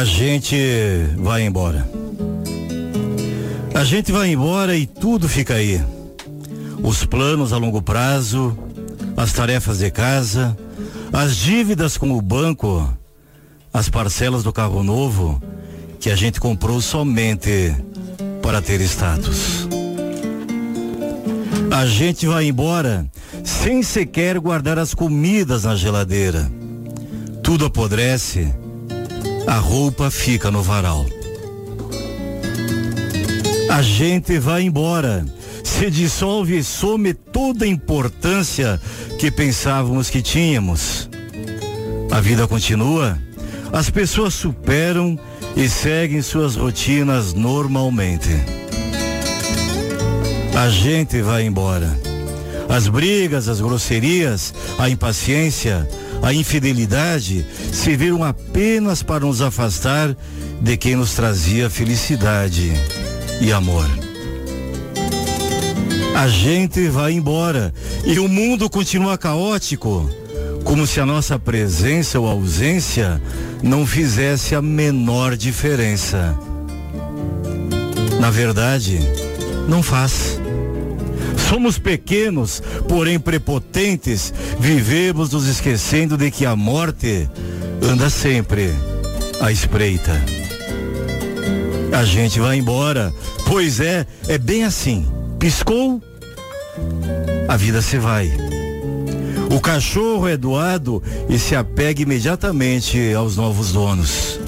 A gente vai embora. A gente vai embora e tudo fica aí. Os planos a longo prazo, as tarefas de casa, as dívidas com o banco, as parcelas do carro novo que a gente comprou somente para ter status. A gente vai embora sem sequer guardar as comidas na geladeira. Tudo apodrece a roupa fica no varal. A gente vai embora, se dissolve e some toda a importância que pensávamos que tínhamos. A vida continua, as pessoas superam e seguem suas rotinas normalmente. A gente vai embora. As brigas, as grosserias, a impaciência, a infidelidade serviram apenas para nos afastar de quem nos trazia felicidade e amor. A gente vai embora e o mundo continua caótico, como se a nossa presença ou ausência não fizesse a menor diferença. Na verdade, não faz. Somos pequenos, porém prepotentes, vivemos nos esquecendo de que a morte anda sempre à espreita. A gente vai embora, pois é, é bem assim. Piscou, a vida se vai. O cachorro é doado e se apega imediatamente aos novos donos.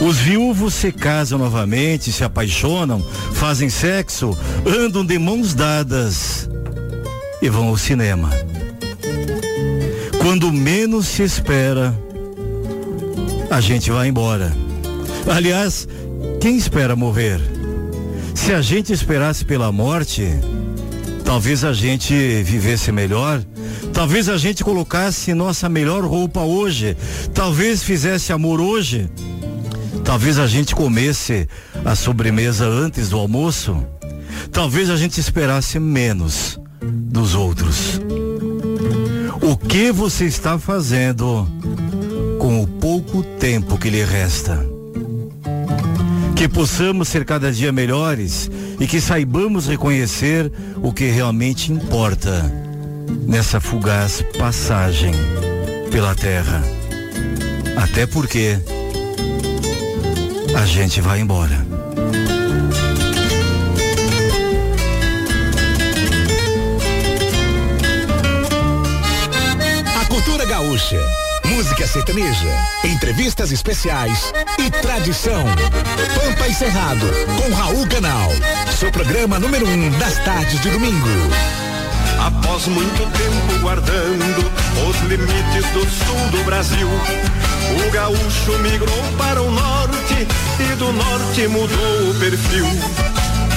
Os viúvos se casam novamente, se apaixonam, fazem sexo, andam de mãos dadas e vão ao cinema. Quando menos se espera, a gente vai embora. Aliás, quem espera morrer? Se a gente esperasse pela morte, talvez a gente vivesse melhor. Talvez a gente colocasse nossa melhor roupa hoje. Talvez fizesse amor hoje. Talvez a gente comesse a sobremesa antes do almoço. Talvez a gente esperasse menos dos outros. O que você está fazendo com o pouco tempo que lhe resta? Que possamos ser cada dia melhores e que saibamos reconhecer o que realmente importa nessa fugaz passagem pela terra. Até porque a gente vai embora. A cultura gaúcha, música sertaneja, entrevistas especiais e tradição. Pampa e Cerrado, com Raul Canal. Seu programa número um das tardes de domingo. Após muito tempo guardando os limites do sul do Brasil, o gaúcho migrou para o norte e do norte mudou o perfil.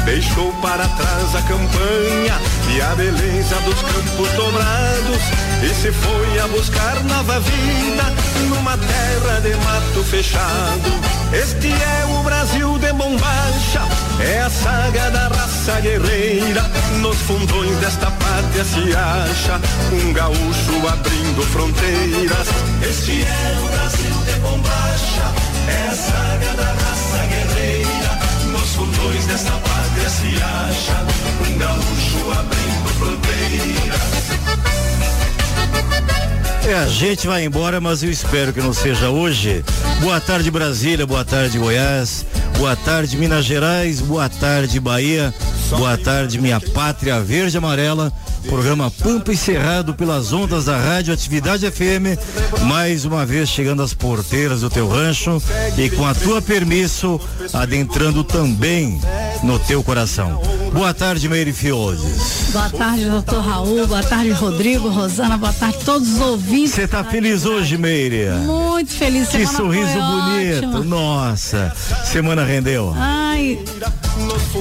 Deixou para trás a campanha e a beleza dos campos dobrados e se foi a buscar nova vida numa terra de mato fechado. Este é o Brasil de bombacha, é a saga da raça guerreira. Nos fundões desta pátria se acha um gaúcho abrindo fronteiras. Este é o Brasil de bombacha, é a saga da raça guerreira. Nos fundões desta pátria se acha um gaúcho abrindo fronteiras. É, a gente vai embora, mas eu espero que não seja hoje. Boa tarde Brasília, boa tarde Goiás, boa tarde Minas Gerais, boa tarde Bahia, boa tarde minha pátria verde e amarela. Programa Pampa encerrado pelas ondas da Rádio Atividade FM, mais uma vez chegando às porteiras do teu rancho e com a tua permisso, adentrando também no teu coração. Boa tarde, Meire Fioldes. Boa tarde, doutor Raul. Boa tarde, Rodrigo, Rosana. Boa tarde, todos os ouvintes. Você tá feliz hoje, Meire? Muito feliz. Que sorriso bonito. Ótima. Nossa, semana rendeu. Ai,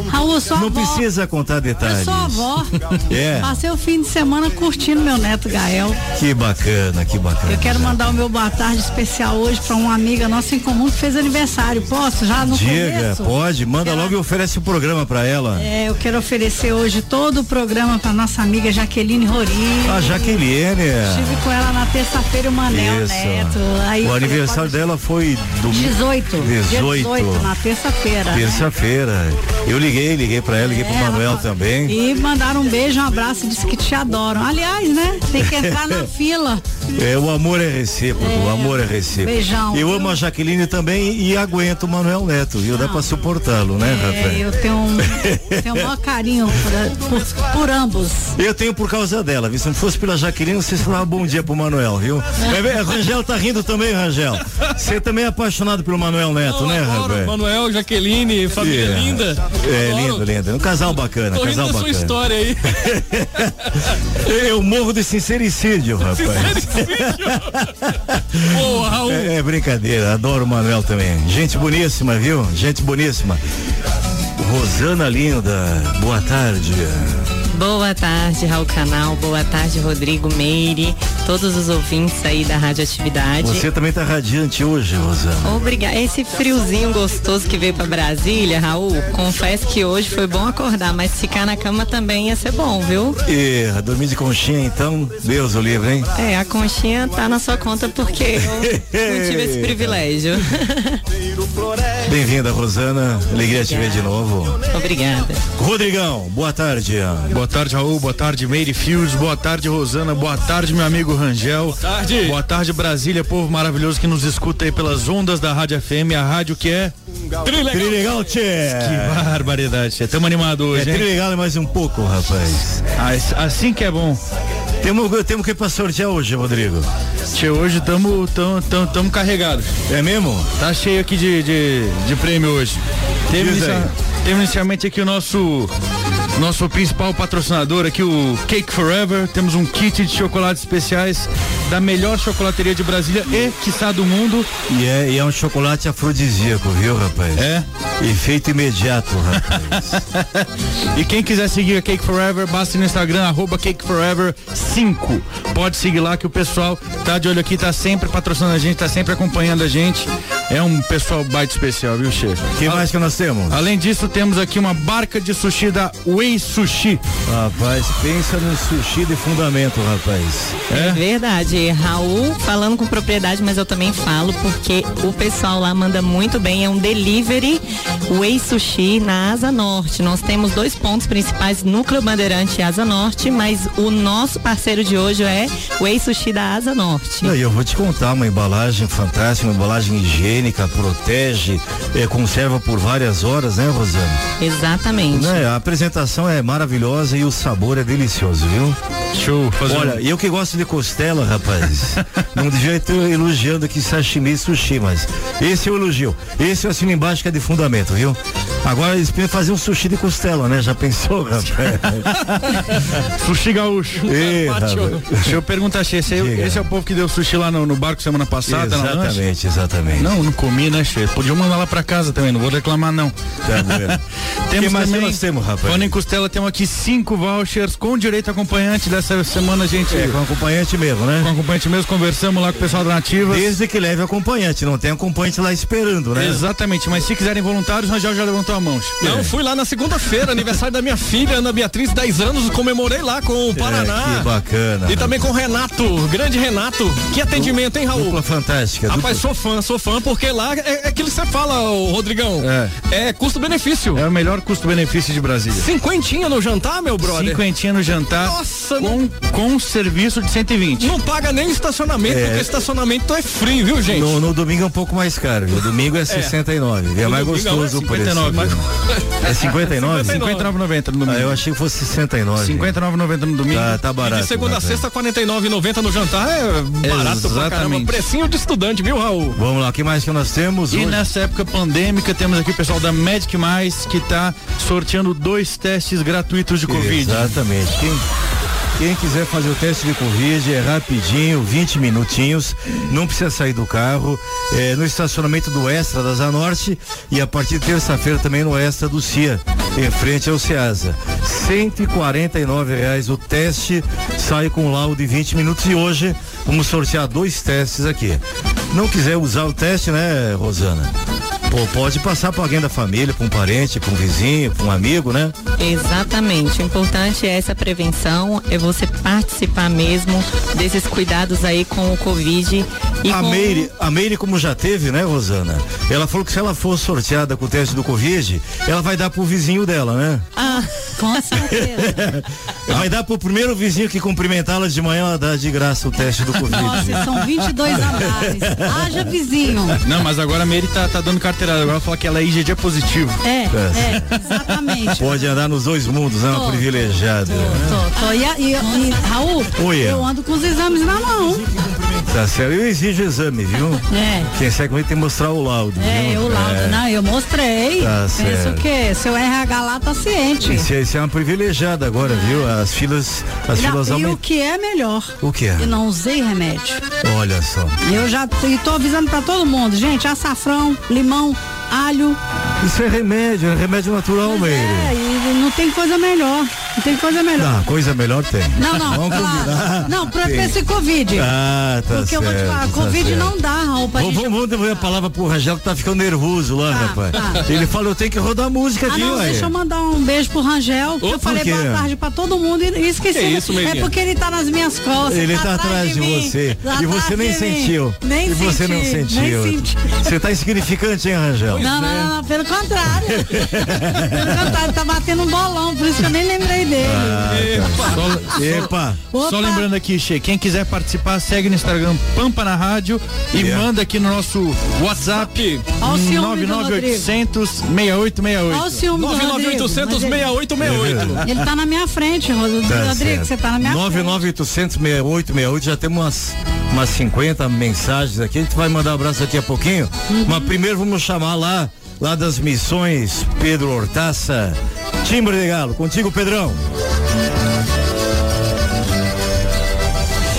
Raul, sou Não avó. precisa contar detalhes. Eu sou avó. É. Passei o fim de semana curtindo meu neto Gael. Que bacana, que bacana. Eu quero mandar o meu boa tarde especial hoje para uma amiga nossa em comum que fez aniversário. Posso? Já no Diga, começo? pode, manda Quero- logo e oferece o programa pra ela. É, eu quero oferecer hoje todo o programa para nossa amiga Jaqueline Rori. A Jaqueline. Estive com ela na terça-feira, o Manel Isso. Neto. Aí o aniversário pode- dela foi domingo. 18. dia 18. 18, na terça-feira. né? Terça-feira. Eu liguei, liguei pra ela, liguei pro É, Manuel ela- também. E mandaram um beijo, um abraço disse que te adoram. Aliás, né? Tem que entrar na fila. É, o amor é recíproco, o amor é recíproco. Beijão, Eu viu? amo a Jaqueline também e aguento o Manuel Neto, viu? Dá pra suportá-lo, né, É, Rafael? eu tenho um, tenho o maior carinho por, por- por ambos. Eu tenho por causa dela, viu? Se não fosse pela Jaqueline, você falava bom dia pro Manuel, viu? É, é, Rangel tá rindo também, Rangel. Você também é apaixonado pelo Manuel Neto, né, Adoro, Rafael? Manuel, Jaqueline, família É. linda. É, Adoro. lindo, lindo. Um casal bacana, Tô rindo casal da sua bacana. história aí. Eu morro de sincericídio, rapaz. Boa, Raul. É, é brincadeira, adoro o Manuel também. Gente boníssima, viu? Gente boníssima. Rosana Linda, boa tarde. Boa tarde, Raul Canal. Boa tarde, Rodrigo Meire. Todos os ouvintes aí da Radioatividade. Você também tá radiante hoje, Rosana. Obrigada. Esse friozinho gostoso que veio pra Brasília, Raul, confesso que hoje foi bom acordar, mas ficar na cama também ia ser bom, viu? E dormir de conchinha, então, Deus o livre, hein? É, a conchinha tá na sua conta porque eu não tive esse privilégio. Bem-vinda, Rosana. Alegria te ver de novo. Obrigada. Rodrigão, boa tarde. Boa tarde, Raul. Boa tarde, Meire Fields. Boa tarde, Rosana. Boa tarde, meu amigo Rangel. Boa tarde. Boa tarde, Brasília, povo maravilhoso que nos escuta aí pelas ondas da Rádio FM, a rádio que é. Trilegal, tchê. Que barbaridade, tchê. Tamo animado É hoje, hein? trilegal mais um pouco, rapaz. Ah, Assim que é bom. Temos, temos que ir pra sortear hoje, Rodrigo. Tchê, hoje tamo, tamo, tamo, tamo carregados. É mesmo? Tá cheio aqui de, de, de prêmio hoje. Aí. inicia- teve inicialmente aqui o nosso nosso principal patrocinador aqui, o Cake Forever. Temos um kit de chocolates especiais da melhor chocolateria de Brasília e, quiçá, do mundo. E é, e é um chocolate afrodisíaco, viu, rapaz? É. Efeito imediato, rapaz. E quem quiser seguir a Cake Forever, basta ir no Instagram, arroba Cake Forever 5. Pode seguir lá que o pessoal tá de olho aqui, tá sempre patrocinando a gente, tá sempre acompanhando a gente. É um pessoal baita especial, viu, Che? O que mais que nós temos? Além disso, temos aqui uma barca de sushi da Wei Sushi. Rapaz, pensa no sushi de fundamento, rapaz. É verdade. Raul falando com propriedade, mas eu também falo porque o pessoal lá manda muito bem. É um delivery Whey Sushi na Asa Norte. Nós temos dois pontos principais, Núcleo Bandeirante e Asa Norte, mas o nosso parceiro de hoje é Whey Sushi da Asa Norte. Não, e eu vou te contar, uma embalagem fantástica, uma embalagem higiênica, protege, é, conserva por várias horas, né, Rosana? Exatamente. Né, a apresentação é maravilhosa e o sabor é delicioso, viu? Show. Fazer Olha, eu que gosto de costela, rapaz, não devia estar elogiando aqui sashimi e sushi, mas esse eu elogio. Esse eu assino embaixo que é de fundamento, viu? Agora eles podem fazer um sushi de costela, né? Já pensou, rapaz? sushi gaúcho. Deixa eu perguntar, Che, esse, Diga. esse é o povo que deu sushi lá no, no barco semana passada? Exatamente, exatamente. Não, não comi, né, Che? Podia mandar lá pra casa também, não vou reclamar, não. Tá bueno. Temos que mais também, nós temos, rapaz? Em costela, temos aqui cinco vouchers com direito acompanhante dessa semana, a gente. É, com acompanhante mesmo, né? Com acompanhante mesmo, conversamos lá com o pessoal da Nativa. Desde que leve acompanhante, não tem acompanhante lá esperando, né? Exatamente, mas se quiserem voluntários, o Rangel já levantou a mão. Che. Não, fui lá na segunda-feira, aniversário da minha filha, Ana Beatriz, 10 anos, comemorei lá com o Paraná. É, que bacana. E também com o Renato, grande Renato. Que atendimento, hein, Raul? Dupla fantástica. Rapaz, dupla- sou fã, sou fã, porque lá é, é aquilo que você fala, Rodrigão. É. custo-benefício. É o melhor custo-benefício de Brasília. Cinquentinha no jantar, meu brother. Cinquentinha no jantar. Nossa, com, com serviço de 120. Não paga nem estacionamento, É. porque estacionamento é frio, viu, gente? No, no domingo é um pouco mais caro, viu? Domingo é 69, é, mais domingo é gostoso o preço. 59. vai. É 59? 59,90 no domingo. Ah, eu achei que fosse 69. 59,90 no domingo. Tá, tá barato. E de segunda a sexta, 49,90 no jantar é barato pra caramba. Exatamente. Precinho de estudante, viu, Raul? Vamos lá, o que mais que nós temos? E hoje? nessa época pandêmica, temos aqui o pessoal da Magic Mais que tá sorteando dois testes gratuitos de Covid. Exatamente. Quem, quem quiser fazer o teste de Covid é rapidinho, 20 minutinhos, não precisa sair do carro, é, no estacionamento do Extra da Zanorte e a partir de terça-feira também no Extra do CIA, em frente ao Ceasa. 149 reais o teste, sai com laudo de 20 minutos e hoje vamos sortear dois testes aqui. Não quiser usar o teste, né, Rosana? Pô, pode passar para alguém da família, para um parente, para um vizinho, para um amigo, né? Exatamente. O importante é essa prevenção, é você participar mesmo desses cuidados aí com o Covid. E A com... Meire, a Meire, como já teve, né, Rosana? Ela falou que se ela for sorteada com o teste do Covid, ela vai dar pro vizinho dela, né? Ah, Com certeza. Vai dar pro primeiro vizinho que cumprimentá-la de manhã, ela dá de graça o teste do Covid. Nossa, são 22 andares. Haja vizinho. Não, mas agora a Meire tá, tá dando carteirada. Agora fala que ela é IgG positivo. É, é, exatamente. Pode andar nos dois mundos, é uma Tô, privilegiada. né? Tô, tô. E, e- e, Raul, Oi, é. eu ando com os exames na mão. Tá certo, eu exijo exame, viu? É. Quem segue comigo tem que mostrar o laudo. É, viu? eu laudo, É. não, eu mostrei. Tá certo. o quê? Seu RH lá tá ciente. Isso, é- isso é uma privilegiada agora, viu? As filas, as Não, filas e o aumentam. que é melhor? O que é? Eu não usei remédio. Olha só. Eu já tô, e tô avisando pra todo mundo, gente, açafrão, limão, alho. Isso é remédio, é remédio natural, Meire. É, e tem coisa melhor. Não tem coisa melhor. Não, coisa melhor tem. Não, não, Vamos combinar. Não, pra Tem. pra esse Covid. Ah, tá Porque eu vou te certo, falar, tá Covid certo. não dá, Raul, pra Vamos, gente. vamos devolver a palavra pro Rangel que tá ficando nervoso lá, Tá, rapaz. tá. Ele falou, eu tenho que rodar música Ah, aqui, não, ué. deixa eu mandar um beijo pro Rangel. que Ô, eu falei por boa tarde pra todo mundo e e esqueci. Que isso, é porque ele tá nas minhas costas. Ele tá atrás de mim, você. tá E você nem sentiu. Nem E você não senti, sentiu. Você tá insignificante, hein, Rangel? Não, não, não, não, pelo contrário. pelo contrário, tá batendo um bolão, por isso que eu nem lembrei dele. Só, Epa. Opa. só lembrando aqui, Che, quem quiser participar, segue no Instagram Pampa na Rádio e Yeah. manda aqui no nosso WhatsApp Ó o ciúme do 99800 Olha o 6868. ciúme do Rodrigo. 99800 mas ele- 6868. Ele tá na minha frente, Rodrigo. Tá Rodrigo, você tá na minha frente. 99800 6868, já temos umas, umas 50 mensagens aqui. A gente vai mandar um abraço daqui a pouquinho. Uhum. Mas primeiro vamos chamar lá, lá das missões, Pedro Hortaça. Timbre de Galo, contigo, Pedrão.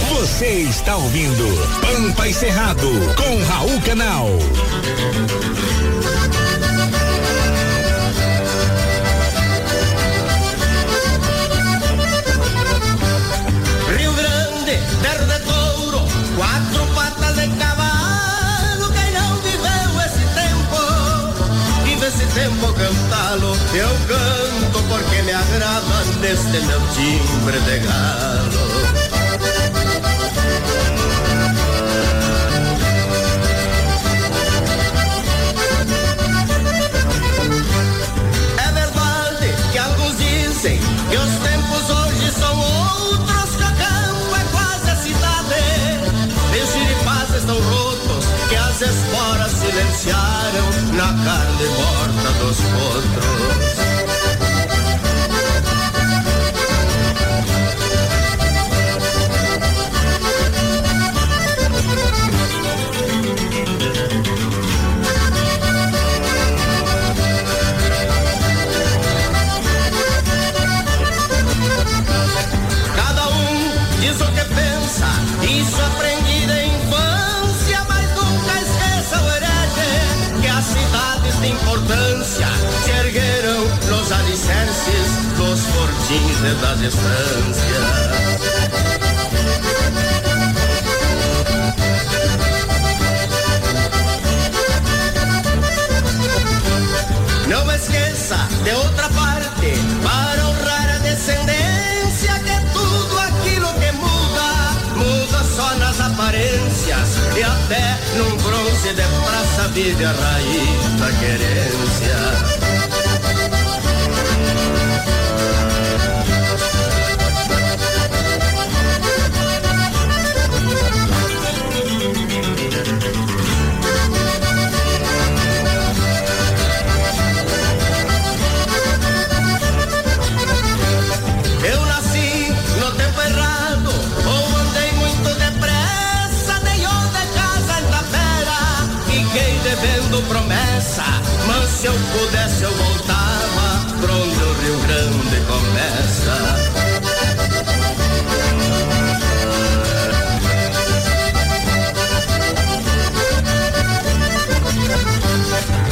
Você está ouvindo Pampa e Cerrado com Raul Canal. Rio Grande, terra de touro, quatro patas de cavalo. Quem não viveu esse tempo, vive esse tempo cantá-lo. Eu canto neste meu timbre de galo. É verdade que alguns dizem que os tempos hoje são outros, que o campo é quase a cidade. Os giripás estão rotos, que as esporas silenciaram na carne morta dos potros. Dos fortins e das estâncias. Não esqueça de outra parte, para honrar a descendência, que tudo aquilo que muda, muda só nas aparências. E até num bronze de praça vive a raiz da querência. Se eu pudesse eu voltava pra onde o Rio Grande começa.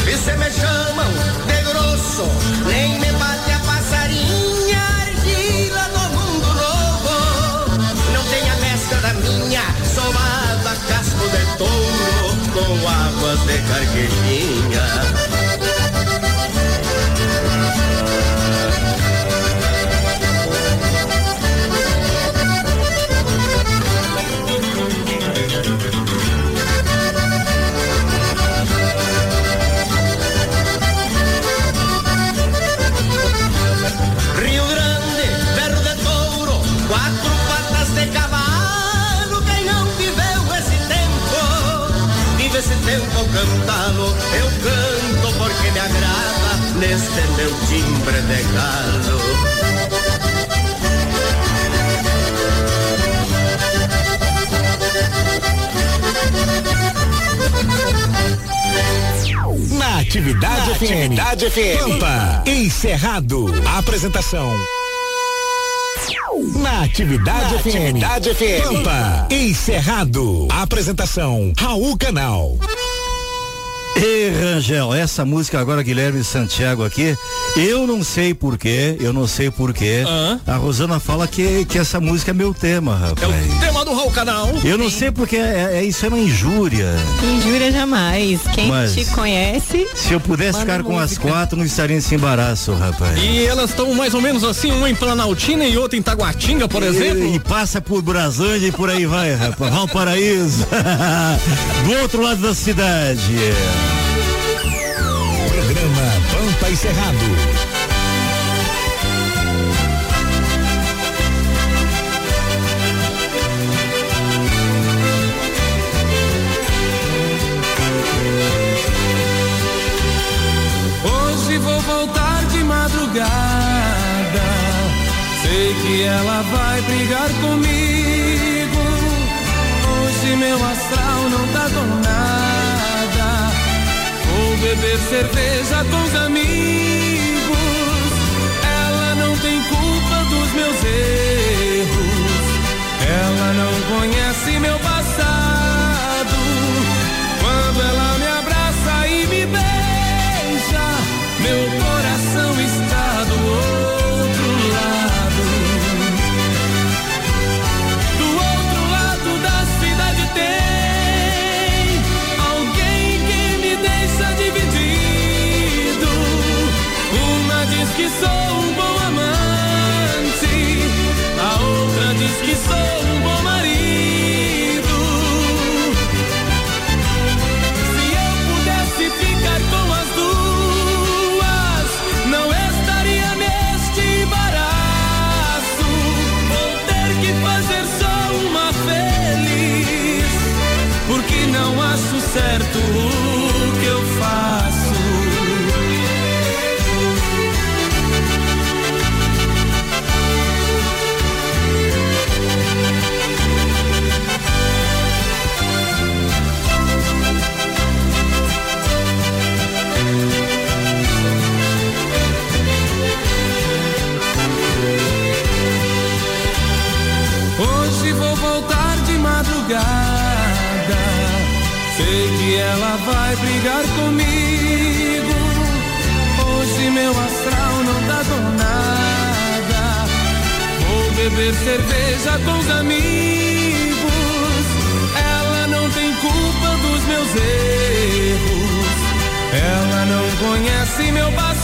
E se me chamam de grosso, nem me bate a passarinha, argila do mundo novo. Não tem a mescla da minha, somada a casco de touro, com águas de carquejinha. Agrada neste meu timbre de galo. Na Atividade Na FM. Atividade FM. Pampa, encerrado. Apresentação. Na Atividade Na FM. Atividade FM. Pampa, encerrado. Apresentação, Raul Canal. E Rangel, essa música agora, Guilherme Santiago aqui, eu não sei porquê, eu não sei porquê. A Rosana fala que, que essa música é meu tema, rapaz. Tema do Raul Canal. Eu não sei porque é, é- isso é uma injúria. Injúria jamais. Quem Mas- te conhece. Se eu pudesse ficar com as música. quatro, não estaria nesse embaraço, rapaz. E elas estão mais ou menos assim, uma em Planaltina e outra em Taguatinga, por exemplo. E, e passa por Braslândia e por aí vai, rapaz. Valparaíso. Do outro lado da cidade. Pampa e Cerrado. Hoje vou voltar de madrugada. Sei que ela vai brigar comigo. Hoje meu astral não tá com nada. Beber cerveja com os amigos. Ela não tem culpa dos meus erros. Ela não conhece meu beber cerveja com os amigos. Ela não tem culpa dos meus erros. Ela não conhece meu passado.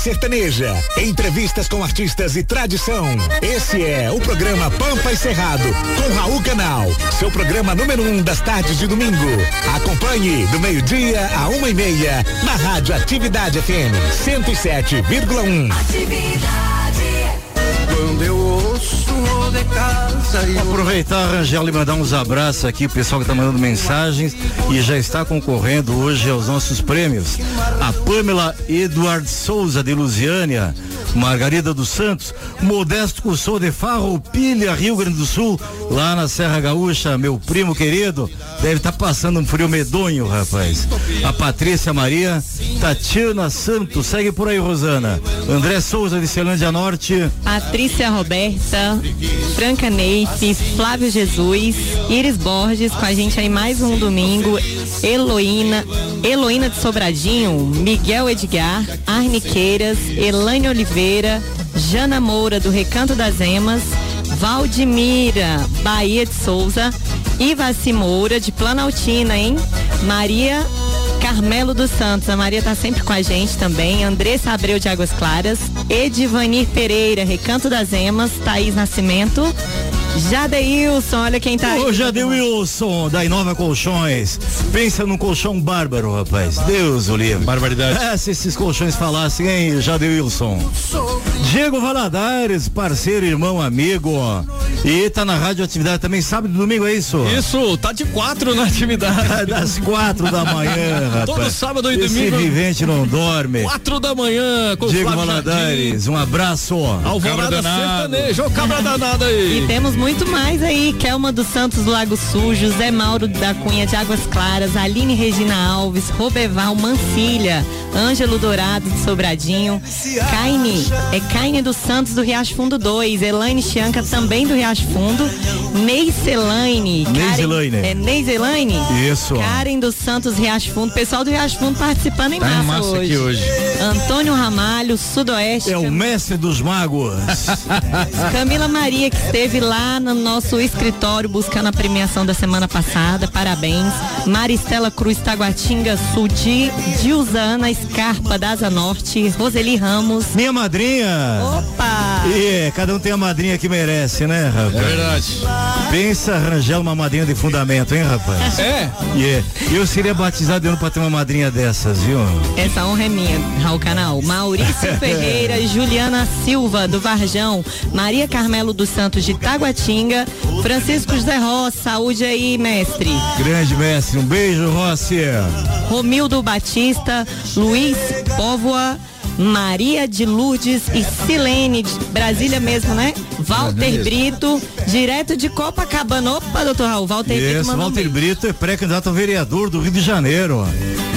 Sertaneja, entrevistas com artistas e tradição. Esse é o programa Pampa e Cerrado, com Raul Canal, seu programa número um das tardes de domingo. Acompanhe do meio-dia a uma e meia, na Rádio Atividade FM 107,1. Quando eu aproveitar, Rangel, e mandar uns abraços aqui, o pessoal que está mandando mensagens e já está concorrendo hoje aos nossos prêmios. A Pamela Eduardo Souza de Lusiânia, Margarida dos Santos, Modesto Cussou de Farroupilha, Rio Grande do Sul, lá na Serra Gaúcha, meu primo querido, deve estar passando um frio medonho, rapaz. A Patrícia Maria, Tatiana Santos, segue por aí, Rosana. André Souza de Celândia Norte, Patrícia Roberta, Franca Neife, Flávio Jesus, Iris Borges com a gente aí mais um domingo, Heloína, Heloína de Sobradinho, Miguel Edgar, Arniqueiras, Elaine Oliveira, Jana Moura do Recanto das Emas, Valdimira, Bahia de Souza, Ivaci Moura de Planaltina, hein? Maria Carmelo dos Santos, a Maria tá sempre com a gente também. Andressa Abreu de Águas Claras. Edivanir Pereira, Recanto das Emas. Thaís Nascimento. Jadeilson, olha quem tá aí. Ô, Jadeilson, da Inova Colchões. Pensa num colchão bárbaro, rapaz. Deus o livre. Barbaridade. É, se esses colchões falassem, hein, Jadeilson. Diego Valadares, parceiro, irmão, amigo. E tá na rádio atividade também, sábado e domingo, é isso? Isso, tá de quatro na atividade. Das quatro da manhã, rapaz. Todo sábado e Esse domingo. vivente não dorme. Quatro da manhã com Diego Flávio Valadares, um abraço. Jardim. Alvorada sertaneja, ô cabra danada aí. E temos muito mais aí, Kelma dos Santos do Lago Sujo, Zé Mauro da Cunha de Águas Claras, Aline Regina Alves, Robeval Mancilha, Ângelo Dourado de Sobradinho, Caine, é Caine dos Santos do Riacho Fundo 2, Elaine Chianca também do Riacho Fundo, Neiselaine, Neiselaine. É Neiselaine? Isso. Karen dos Santos Riacho Fundo, pessoal do Riacho Fundo participando em Tá massa, em massa hoje. aqui hoje. Antônio Ramalho, Sudoeste, É o mestre dos magos. Camila Maria, que esteve lá no nosso escritório buscando a premiação da semana passada, parabéns. Maristela Cruz Taguatinga Sul de Dilzana Scarpa da Asa Norte, Roseli Ramos. Minha madrinha. Opa! E cada um tem a madrinha que merece, né, rapaz? É verdade. Pensa arranjar uma madrinha de fundamento, hein, rapaz? É, E é, eu seria batizado eu pra ter uma madrinha dessas, viu? Essa honra é minha, Raul Canal. Maurício Ferreira, Juliana Silva, do Varjão, Maria Carmelo dos Santos, de Taguatinga, Francisco José Ross, saúde aí, mestre. Grande mestre, um beijo, Rossi. Romildo Batista, Luiz Póvoa, Maria de Lourdes e Silene, de Brasília mesmo, né? Walter Brito, direto de Copacabana. Opa, doutor Raul, Walter Brito Isso, mandou um Walter beijo. Brito é pré-candidato a vereador do Rio de Janeiro.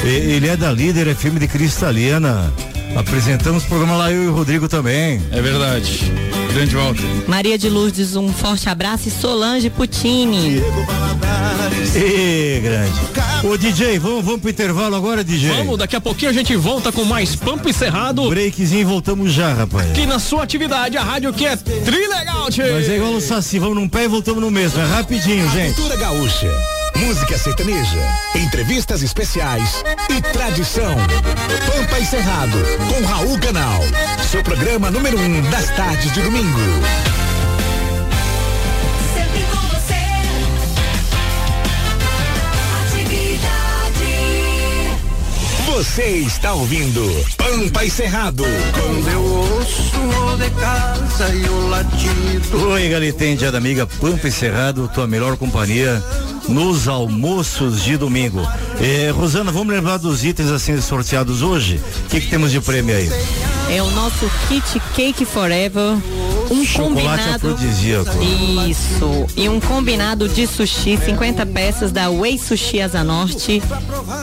Ele é da Líder FM de Cristalina. Apresentamos o programa lá, eu e o Rodrigo também. É verdade. Grande volta. Maria de Lourdes, um forte abraço e Solange Putini. Ê, grande. Ô DJ, vamos, vamos pro intervalo agora, DJ? vamos, daqui a pouquinho a gente volta com mais Pampa e Cerrado. Breakzinho, voltamos já, rapaz. Aqui na sua atividade, a rádio que é trilegal, tchê. Mas é igual o Saci, vamos num pé e voltamos no mesmo. É rapidinho, gente. Cultura gaúcha, música sertaneja, entrevistas especiais e tradição. Pampa e Cerrado, com Raul Canal. Seu programa número um das tardes de domingo. Sempre com você. Atividade. Você está ouvindo Pampa e Cerrado. Quando eu ouço o de casa e o latido Oi, Galitende, amiga Pampa e Cerrado, tua melhor companhia nos almoços de domingo. É, Rosana, vamos lembrar dos itens assim sorteados hoje? O que, que temos de prêmio aí? É o nosso kit Cake Forever. Um Chocolate combinado. afrodisíaco. Isso. E um combinado de sushi, 50 peças da Way Sushi Asa Norte.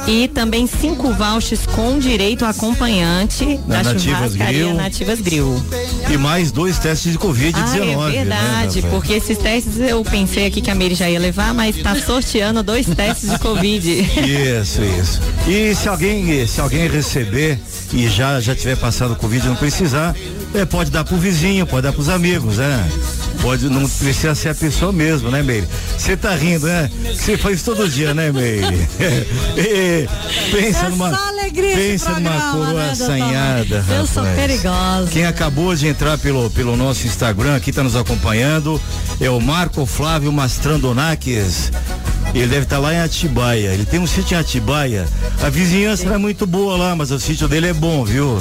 E também cinco vouchers com direito a acompanhante Na da Nativas churrascaria Grill. Nativas Grill. E mais dois testes de Covid-19. Ah, é verdade, né, porque esses testes eu pensei aqui que a Meire já ia levar, mas está sorteando dois testes de Covid. Isso, isso. E se alguém, se alguém receber e já já tiver passado o Covid e não precisar, é, pode dar pro vizinho, pode dar pros amigos, né? Pode, não precisa ser a pessoa mesmo, né, Meire? Você tá rindo, né? Você faz todo dia, né, Meire? Pensa É numa. pensa numa programa, coroa né, assanhada. Eu sou perigosa. Quem acabou de entrar pelo, pelo nosso Instagram, aqui tá nos acompanhando, é o Marco Flávio Mastrandonakis. Ele deve estar lá em Atibaia. Ele tem um sítio em Atibaia. A vizinhança não é muito boa lá, mas o sítio dele é bom, viu?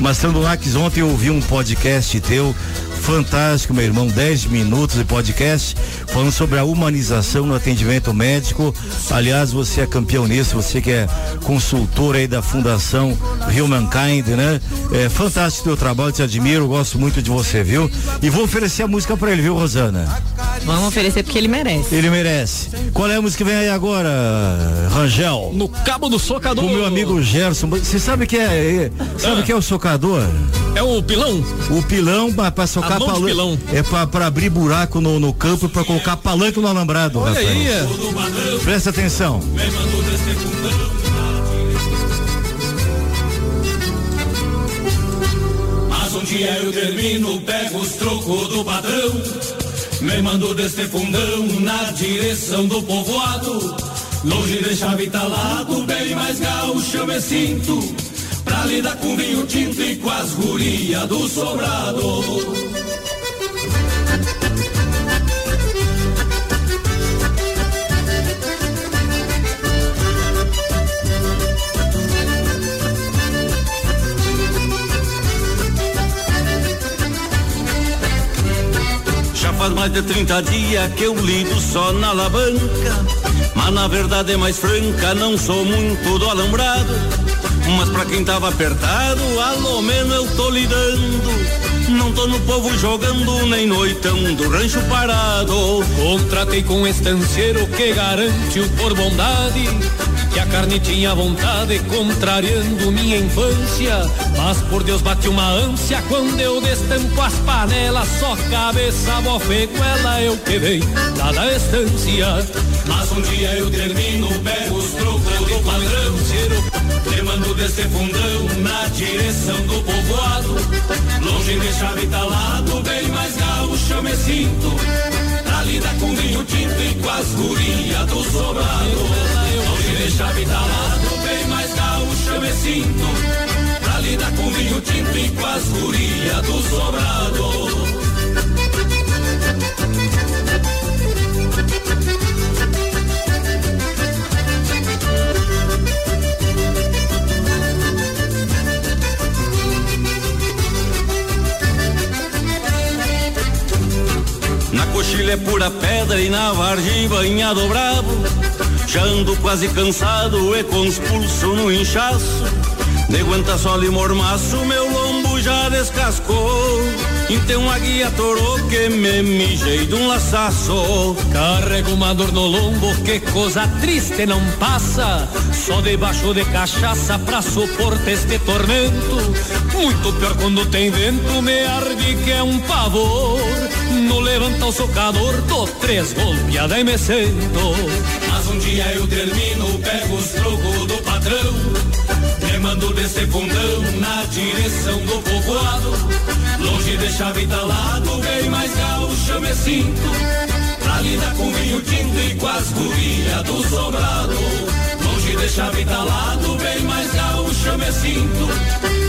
Mastrandonakis, ontem eu ouvi um podcast teu fantástico, meu irmão, 10 minutos de podcast falando sobre a humanização no atendimento médico. Aliás, você é campeão nisso, você que é consultor aí da Fundação Humankind, né? É fantástico o teu trabalho, te admiro, gosto muito de você, viu? E vou oferecer a música pra ele, viu, Rosana? Vamos oferecer porque ele merece. Ele merece. Qual é a música que vem aí agora, Rangel? No cabo do socador. O meu amigo Gerson, você sabe que é, é- sabe Ah. que é o socador? É o pilão? O pilão pra socar A mão de palan- pilão. É pra, pra abrir buraco no, no campo e pra colocar palanque no alambrado, Olha rapaz. aí. é. Presta atenção. Mas um dia eu termino, pego os trocos do patrão. Me mando deste fundão na direção do povoado. Longe de chave talado, bem mais gaúcho eu me sinto. Pra lidar com vinho tinto e com as gurias do sobrado. Faz mais de 30 dias que eu lido só na alavanca. Mas na verdade é mais franca, não sou muito do alambrado. Mas pra quem tava apertado, alô menos eu tô lidando. Não tô no povo jogando, nem noitão do rancho parado. Contratei com um estanceiro que garante o por bondade. Que a carne tinha vontade, contrariando minha infância. Mas por Deus bate uma ânsia quando eu destampo as panelas. Só cabeça, bofeguela eu quebrei lá da estância. Mas um dia eu termino, pego os trocos do padrão. Te mando desse fundão na direção do povoado. Longe de chave talado, bem mais gaúcho eu me sinto. Pra lidar com vinho tinto e com as gurias do sobrado. Longe de chave talado, bem mais gaúcho eu me sinto. Pra lidar com vinho tinto e com as gurias do sobrado. Na coxilha é pura pedra e na vargem banhado bravo. Já ando quase cansado e pulsos no inchaço. De aguenta sol e mormaço, meu lombo já descascou. Então a guia torou que me mijei de um laçaço. Carrego uma dor no lombo, que coisa triste não passa. Só debaixo de cachaça pra suportar este tormento. Muito pior quando tem vento, me arde que é um pavor. Levanta o socador, dou três golpeadas e me sento. Mas um dia eu termino, pego os trocos do patrão. Me mando desse fundão na direção do povoado. Longe de chave talado, bem mais gaúcho eu me sinto. Pra lidar com vinho tinto e com as gurias do sobrado. Longe de chave talado, bem mais gaúcho eu me sinto.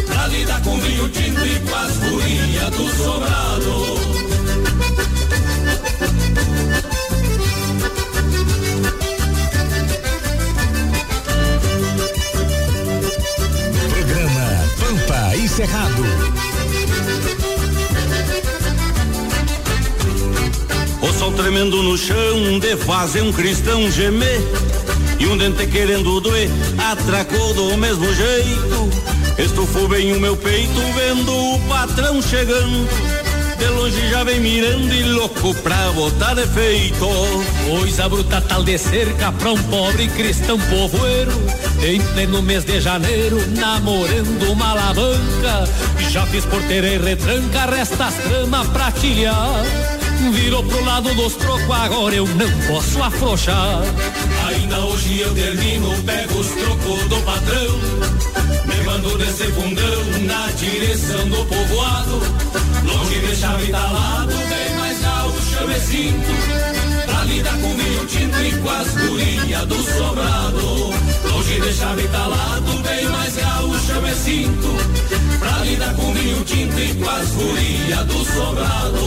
Pra lidar com vinho tinto e com as gurias do sobrado. Programa Pampa encerrado. O sol tremendo no chão, de fazer um cristão gemer. E um dente querendo doer, atracou do mesmo jeito. Estufou bem o meu peito, vendo o patrão chegando. De longe já vem mirando e louco pra botar defeito. Coisa bruta tal de cerca pra um pobre cristão povoeiro. Em pleno mês de janeiro, namorando uma alavanca. Já fiz porteira e retranca, resta as tramas pra tilhar. Virou pro lado dos trocos, agora eu não posso afrouxar. Ainda hoje eu termino, pego os trocos do patrão. Me mando desse fundão na direção do povoado. Longe de chave talado, bem mais gaúcho me sinto Pra lidar com vinho tinto e com as gurias do sobrado Longe de chave talado, bem mais gaúcha me sinto. Pra lidar com vinho tinto e com as gurias do sobrado.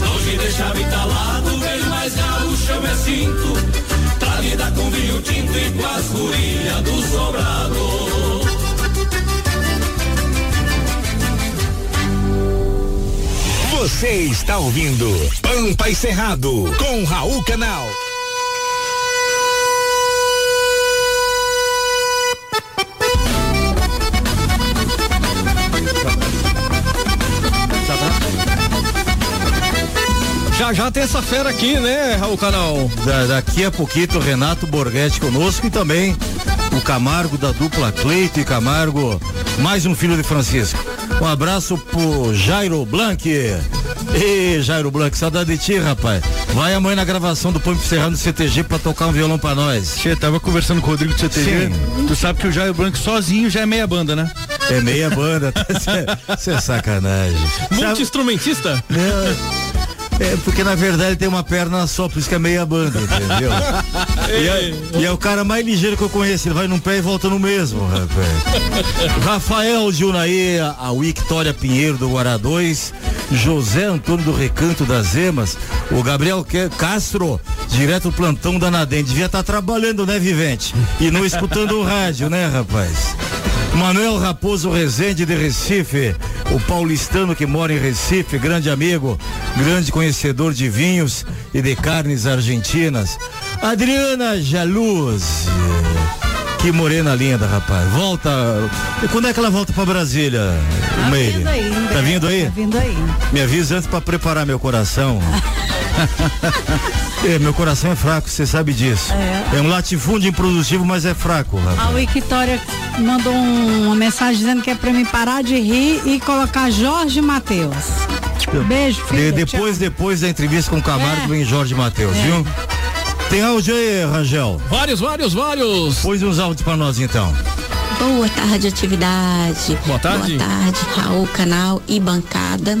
Longe de chave talado, bem mais gaúcha me sinto. Pra lidar com vinho tinto e com as gurias do sobrado. Você está ouvindo Pampa e Cerrado com Raul Canal. Já já tem essa fera aqui, né, Raul Canal? Da- daqui a pouquinho, o Renato Borghetti conosco e também o Camargo da dupla Cleito e Camargo, mais um filho de Francisco. Um abraço pro Jairo Blanc. Ê, Jairo Blanc, saudade de ti, rapaz. Vai amanhã na gravação do Pampo Serrano do CTG pra tocar um violão pra nós. Che, tava conversando com o Rodrigo do CTG. Sim. Tu sabe que o Jairo Branco sozinho já é meia banda, né? É meia banda. Isso é sacanagem. Multi-instrumentista? Não. É porque na verdade tem uma perna só, por isso que é meia banda, entendeu? e, é, e é o cara mais ligeiro que eu conheço, ele vai num pé e volta no mesmo, rapaz. Rafael de Unaí, a Victória Pinheiro do Guará 2, José Antônio do Recanto das Emas, o Gabriel Castro, direto do plantão da Nadem. Devia estar trabalhando, né, Vivente? E não escutando o rádio, né, rapaz? Manuel Raposo Rezende de Recife, o paulistano que mora em Recife, grande amigo, grande conhecedor de vinhos e de carnes argentinas. Adriana Jaluz, que morena linda, rapaz. Volta. E quando é que ela volta pra Brasília, Tá Meire? vindo aí, Tá vindo aí? Tá vindo aí. Me avisa antes pra preparar meu coração. É, meu coração é fraco, você sabe disso. É. É um latifúndio improdutivo, mas é fraco, rapaz. A Victoria mandou um- uma mensagem dizendo que é pra mim parar de rir e colocar Jorge Matheus. Beijo, De- filha. depois, depois da entrevista com o Camargo, É. vem Jorge Matheus, É. viu? Tem áudio aí, Rangel? Vários, vários, vários. Pois uns áudios pra nós então. Boa tarde, atividade. Boa tarde. Boa tarde, Raul, canal e bancada.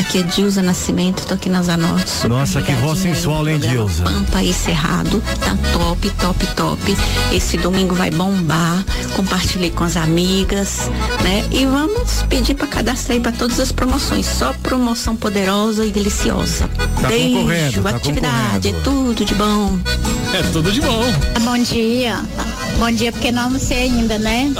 Aqui é Dilza Nascimento, tô aqui na super Nossa, que voz sensual, hein, Dilza? Pampa e Cerrado, tá top, top, top. Esse domingo vai bombar. Compartilhei com as amigas, né? E vamos pedir para cadastrar aí para todas as promoções. Só promoção poderosa e deliciosa. Tá Beijo, tá atividade, é tudo de bom. É tudo de bom. Bom dia. Bom dia, porque não almocei ainda, né?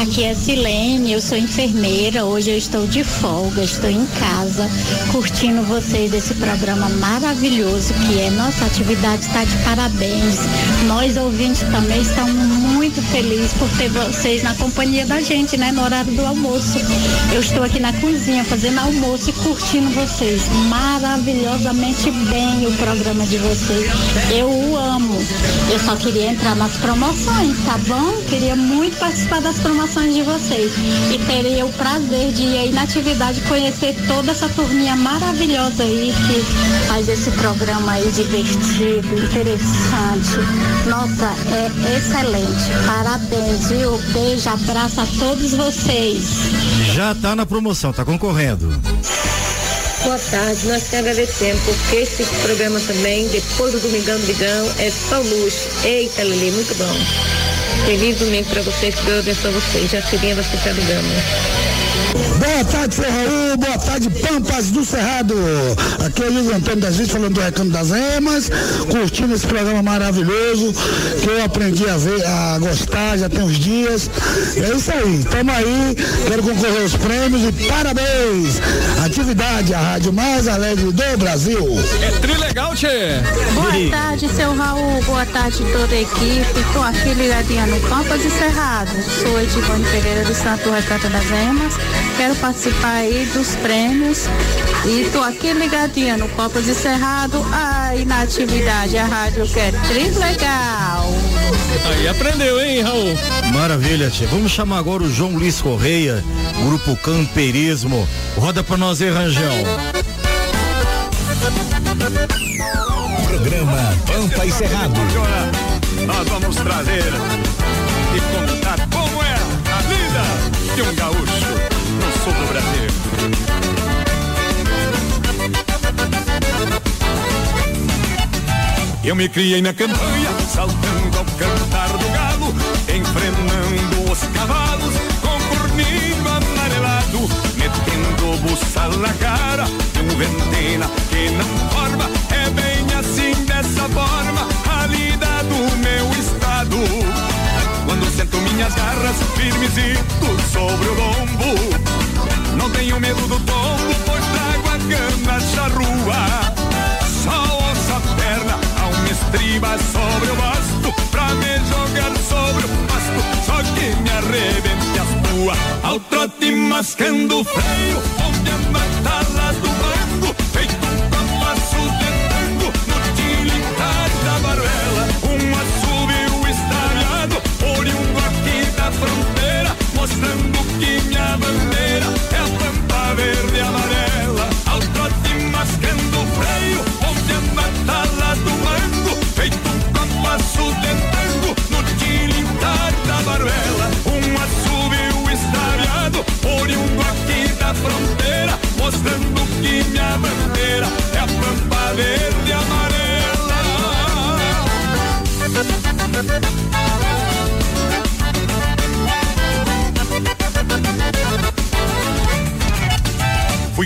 Aqui é Silene, eu sou enfermeira. Hoje eu estou de folga, estou em casa, curtindo vocês desse programa maravilhoso que é. Nossa atividade está de parabéns. Nós ouvintes também estamos muito felizes por ter vocês na companhia da gente, né? No horário do almoço. Eu estou aqui na cozinha fazendo almoço e curtindo vocês. Maravilhosamente bem o programa de vocês. Eu o amo. Eu só queria entrar nas promoções, tá bom? Queria muito participar das promoções de vocês. E teria o prazer de ir aí na atividade conhecer toda essa turminha maravilhosa aí que faz esse programa aí divertido, interessante. Nossa, é excelente. Parabéns, viu? Beijo, abraço a todos vocês. Já tá na promoção, tá concorrendo. Boa tarde, nós que agradecemos, porque esse programa também, depois do Domingão do Ligão, é só luxo. Eita, Lili, muito bom. Feliz domingo pra vocês, que Deus abençoe vocês. Já seria você tá ligando. Boa tarde, seu Raul. Boa tarde, Pampas do Cerrado. Aqui é o Luiz Antônio das Vidas falando do Recanto das Emas, curtindo esse programa maravilhoso que eu aprendi a ver, a gostar já tem uns dias. É isso aí, tamo aí, quero concorrer aos prêmios e parabéns! Atividade, a rádio mais alegre do Brasil. É trilegal, tchê. Boa tarde, seu Raul. Boa tarde, toda a equipe. Estou aqui ligadinha no Pampas e Cerrado. Sou Edivone Pereira do Santo Recanto das Emas. Quero participar aí dos prêmios. E estou aqui ligadinha no Pampas e Cerrado. Aí na atividade, a rádio que é trilegal. Aí aprendeu, hein, Raul? Maravilha, tia. Vamos chamar agora o João Luiz Correia, Grupo Camperismo. Roda pra nós aí, Rangel. Programa Pampa e Cerrado. Nós vamos trazer e contar como é a vida de um gaúcho sul do Brasil. Eu me criei na campanha, saltando ao cantar do galo, enfrenando os cavalos com corninho amarelado, metendo buçal na cara de um ventena que não forma. É bem assim, dessa forma, a lida do meu estado. Quando sento minhas garras firmezito sobre o lombo, não tenho medo do tombo, pois trago a cana charrua. Só ouço a perna a uma estriba sobre o basto Pra me jogar sobre o pasto Só que me arrebente as tuas Ao trote mascando o freio Onde a matala do banco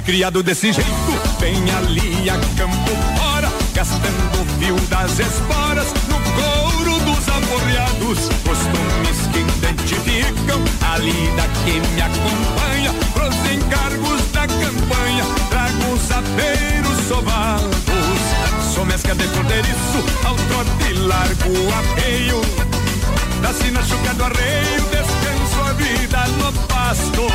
criado desse jeito, bem ali a campo fora, gastando o fio das esporas no couro dos aporreados. Costumes que identificam a lida que me acompanha, pros encargos da campanha, trago os sovados. Sou mesca de cordeiriço, ao trote largo arreio, da sina chuca arreio, descanso vida no pasto.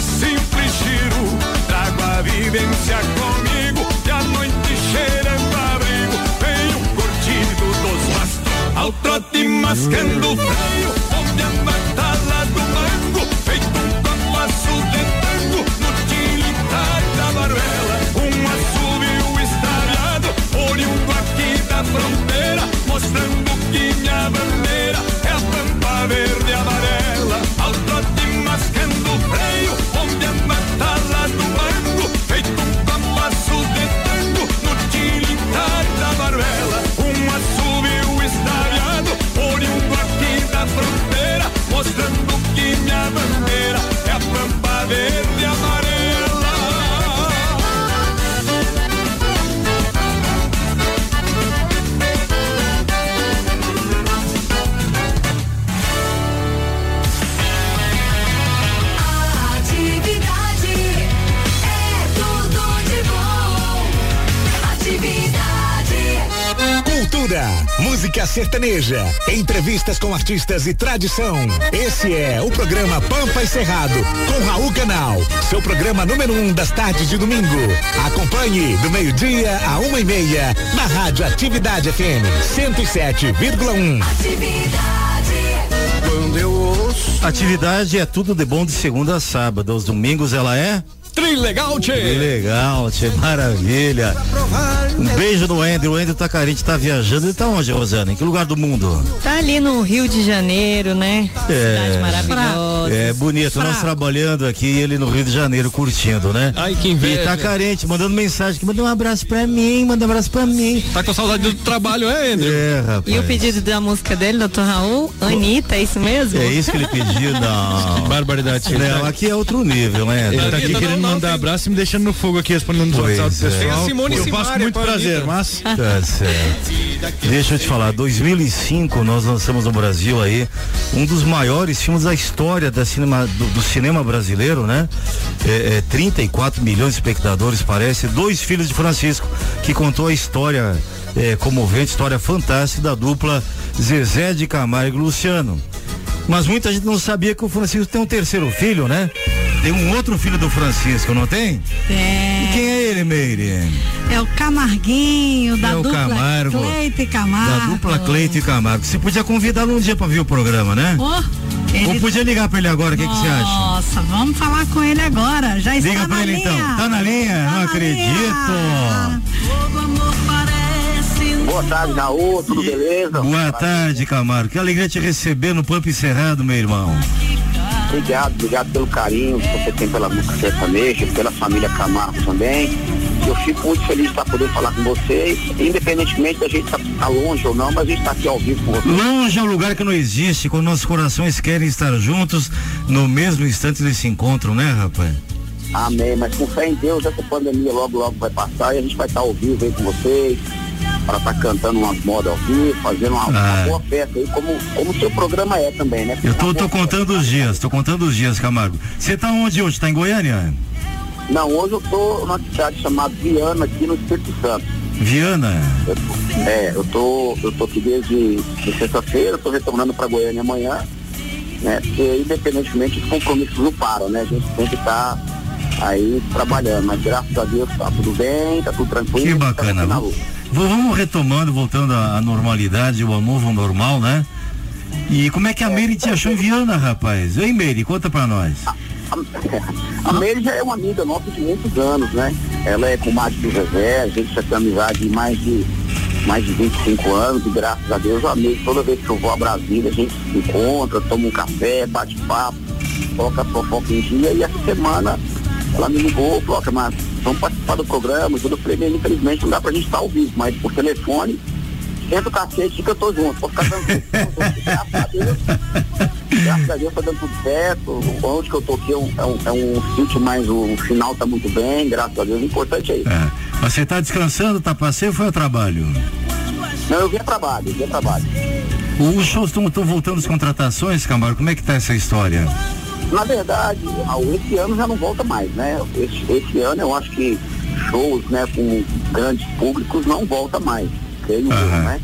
Simples giro, trago a vivência comigo, e a noite cheirando abrigo, venho curtido dos bastos. Ao trote mascando o freio, onde a matala do mango, feito um compasso de tango, no tilitar da baruela, um assovio estalhado, oriundo aqui da fronteira, mostrando que minha bandeira mostrando que minha bandeira é a pampa verde amarela. Música sertaneja, entrevistas com artistas e tradição. Esse é o programa Pampa e Cerrado, com Raul Canal, seu programa número um das tardes de domingo. Acompanhe do meio-dia a uma e meia, na Rádio Atividade FM 107,1. Quando eu ouço. Atividade é tudo de bom de segunda a sábado. Aos domingos ela é. Trilegal, tchê. Legal, tchê, maravilha. Um beijo do Andrew. O Andrew tá carente, tá viajando. Ele tá onde, Rosana? Em que lugar do mundo? Tá ali no Rio de Janeiro, né? Cidade maravilhosa. É bonito, nós trabalhando aqui e ele no Rio de Janeiro curtindo, né? Ai, que inveja. E tá carente, mandando mensagem que manda um abraço pra mim, manda um abraço pra mim. Tá com saudade do trabalho, é, Andrew? É, rapaz. E o pedido da música dele, doutor Raul? Anitta, é isso mesmo? É isso que ele pediu, não. Que barbaridade. Não, aqui é outro nível, né? Ele tá aqui querendo mandar abraço e me deixando no fogo aqui, respondendo Pois WhatsApp do é. pessoal. Eu Simaria passo muito prazer, mas... Tá certo. Deixa eu te falar, 2005 nós lançamos no Brasil aí um dos maiores filmes da história da cinema, do, do cinema brasileiro, né? É, é, 34 milhões de espectadores, parece. Dois filhos de Francisco, que contou a história é, comovente, história fantástica da dupla Zezé de Camargo e Luciano. Mas muita gente não sabia que o Francisco tem um terceiro filho, né? Tem um outro filho do Francisco, não tem? É. E quem é ele, Meire? É o Camarguinho, da É o dupla Camargo. Cleito e Camargo. Da dupla Cleito e Camargo. Você podia convidá-lo um dia pra ver o programa, né? Ô, ele- Ou podia ligar pra ele agora, o que, que você acha? Nossa, vamos falar com ele agora. Já está Liga na pra ele linha. então. Tá na linha? não acredito. Boa tarde, Raul, tudo beleza? Boa tarde, Camargo. Que alegria te receber no Pampa Encerrado, meu irmão. Obrigado, obrigado pelo carinho que você tem pela música sertaneja, pela família Camargo também. Eu fico muito feliz para poder falar com vocês, independentemente da gente estar tá, longe ou não, mas a gente está aqui ao vivo com vocês. Longe é um lugar que não existe, quando nossos corações querem estar juntos, no mesmo instante eles se encontram, né, rapaz? Amém, mas com fé em Deus, essa pandemia logo, logo vai passar e a gente vai estar ao vivo aí com vocês, para estar cantando umas modas ao vivo, fazendo uma, uma Ah. boa festa aí, como, como o seu programa é também, né? Eu tô, tô contando os dias, tô contando os dias, Camargo. Você tá onde hoje? Tá em Goiânia? Não, hoje eu tô numa cidade chamada Viana, aqui no Espírito Santo. Viana? É, eu tô, eu tô aqui desde de sexta-feira, eu tô retornando para Goiânia amanhã, né? Porque independentemente os compromissos não param, né? A gente tem que estar aí trabalhando, mas graças a Deus tá tudo bem, tá tudo tranquilo. Que tá bacana. luta. Vamos retomando, voltando à normalidade, ao novo normal, né? E como é que a Meire te achou em Viana, rapaz? Ei, Meire, conta pra nós. A Meire já é uma amiga nossa de muitos anos, né? Ela é comadre do Zezé, a gente já tem amizade de mais de mais de 25 anos e graças a Deus a Meire, toda vez que eu vou a Brasília, a gente se encontra, toma um café, bate papo, coloca a fofoca em dia e essa semana ela me ligou, "Ó, mas vamos participar do programa, tudo. falei, "Bem, infelizmente não dá pra gente estar ao vivo, mas por telefone, senta o cacete que eu tô junto, vou ficar dando graças a Deus, graças a Deus tá dando tudo certo, onde que eu tô aqui é um, é um, é um sítio, mas o final tá muito bem, graças a Deus, o importante é isso. É. Mas você tá descansando, tá passeio ou foi ao trabalho? Não, eu vim a trabalho, eu vim a trabalho. Os shows estão voltando as contratações, Camargo? Como é que tá essa história? Na verdade, Raul, esse ano já não volta mais, né? Esse, esse ano eu acho que shows, né, com grandes públicos não volta mais, creio eu, né?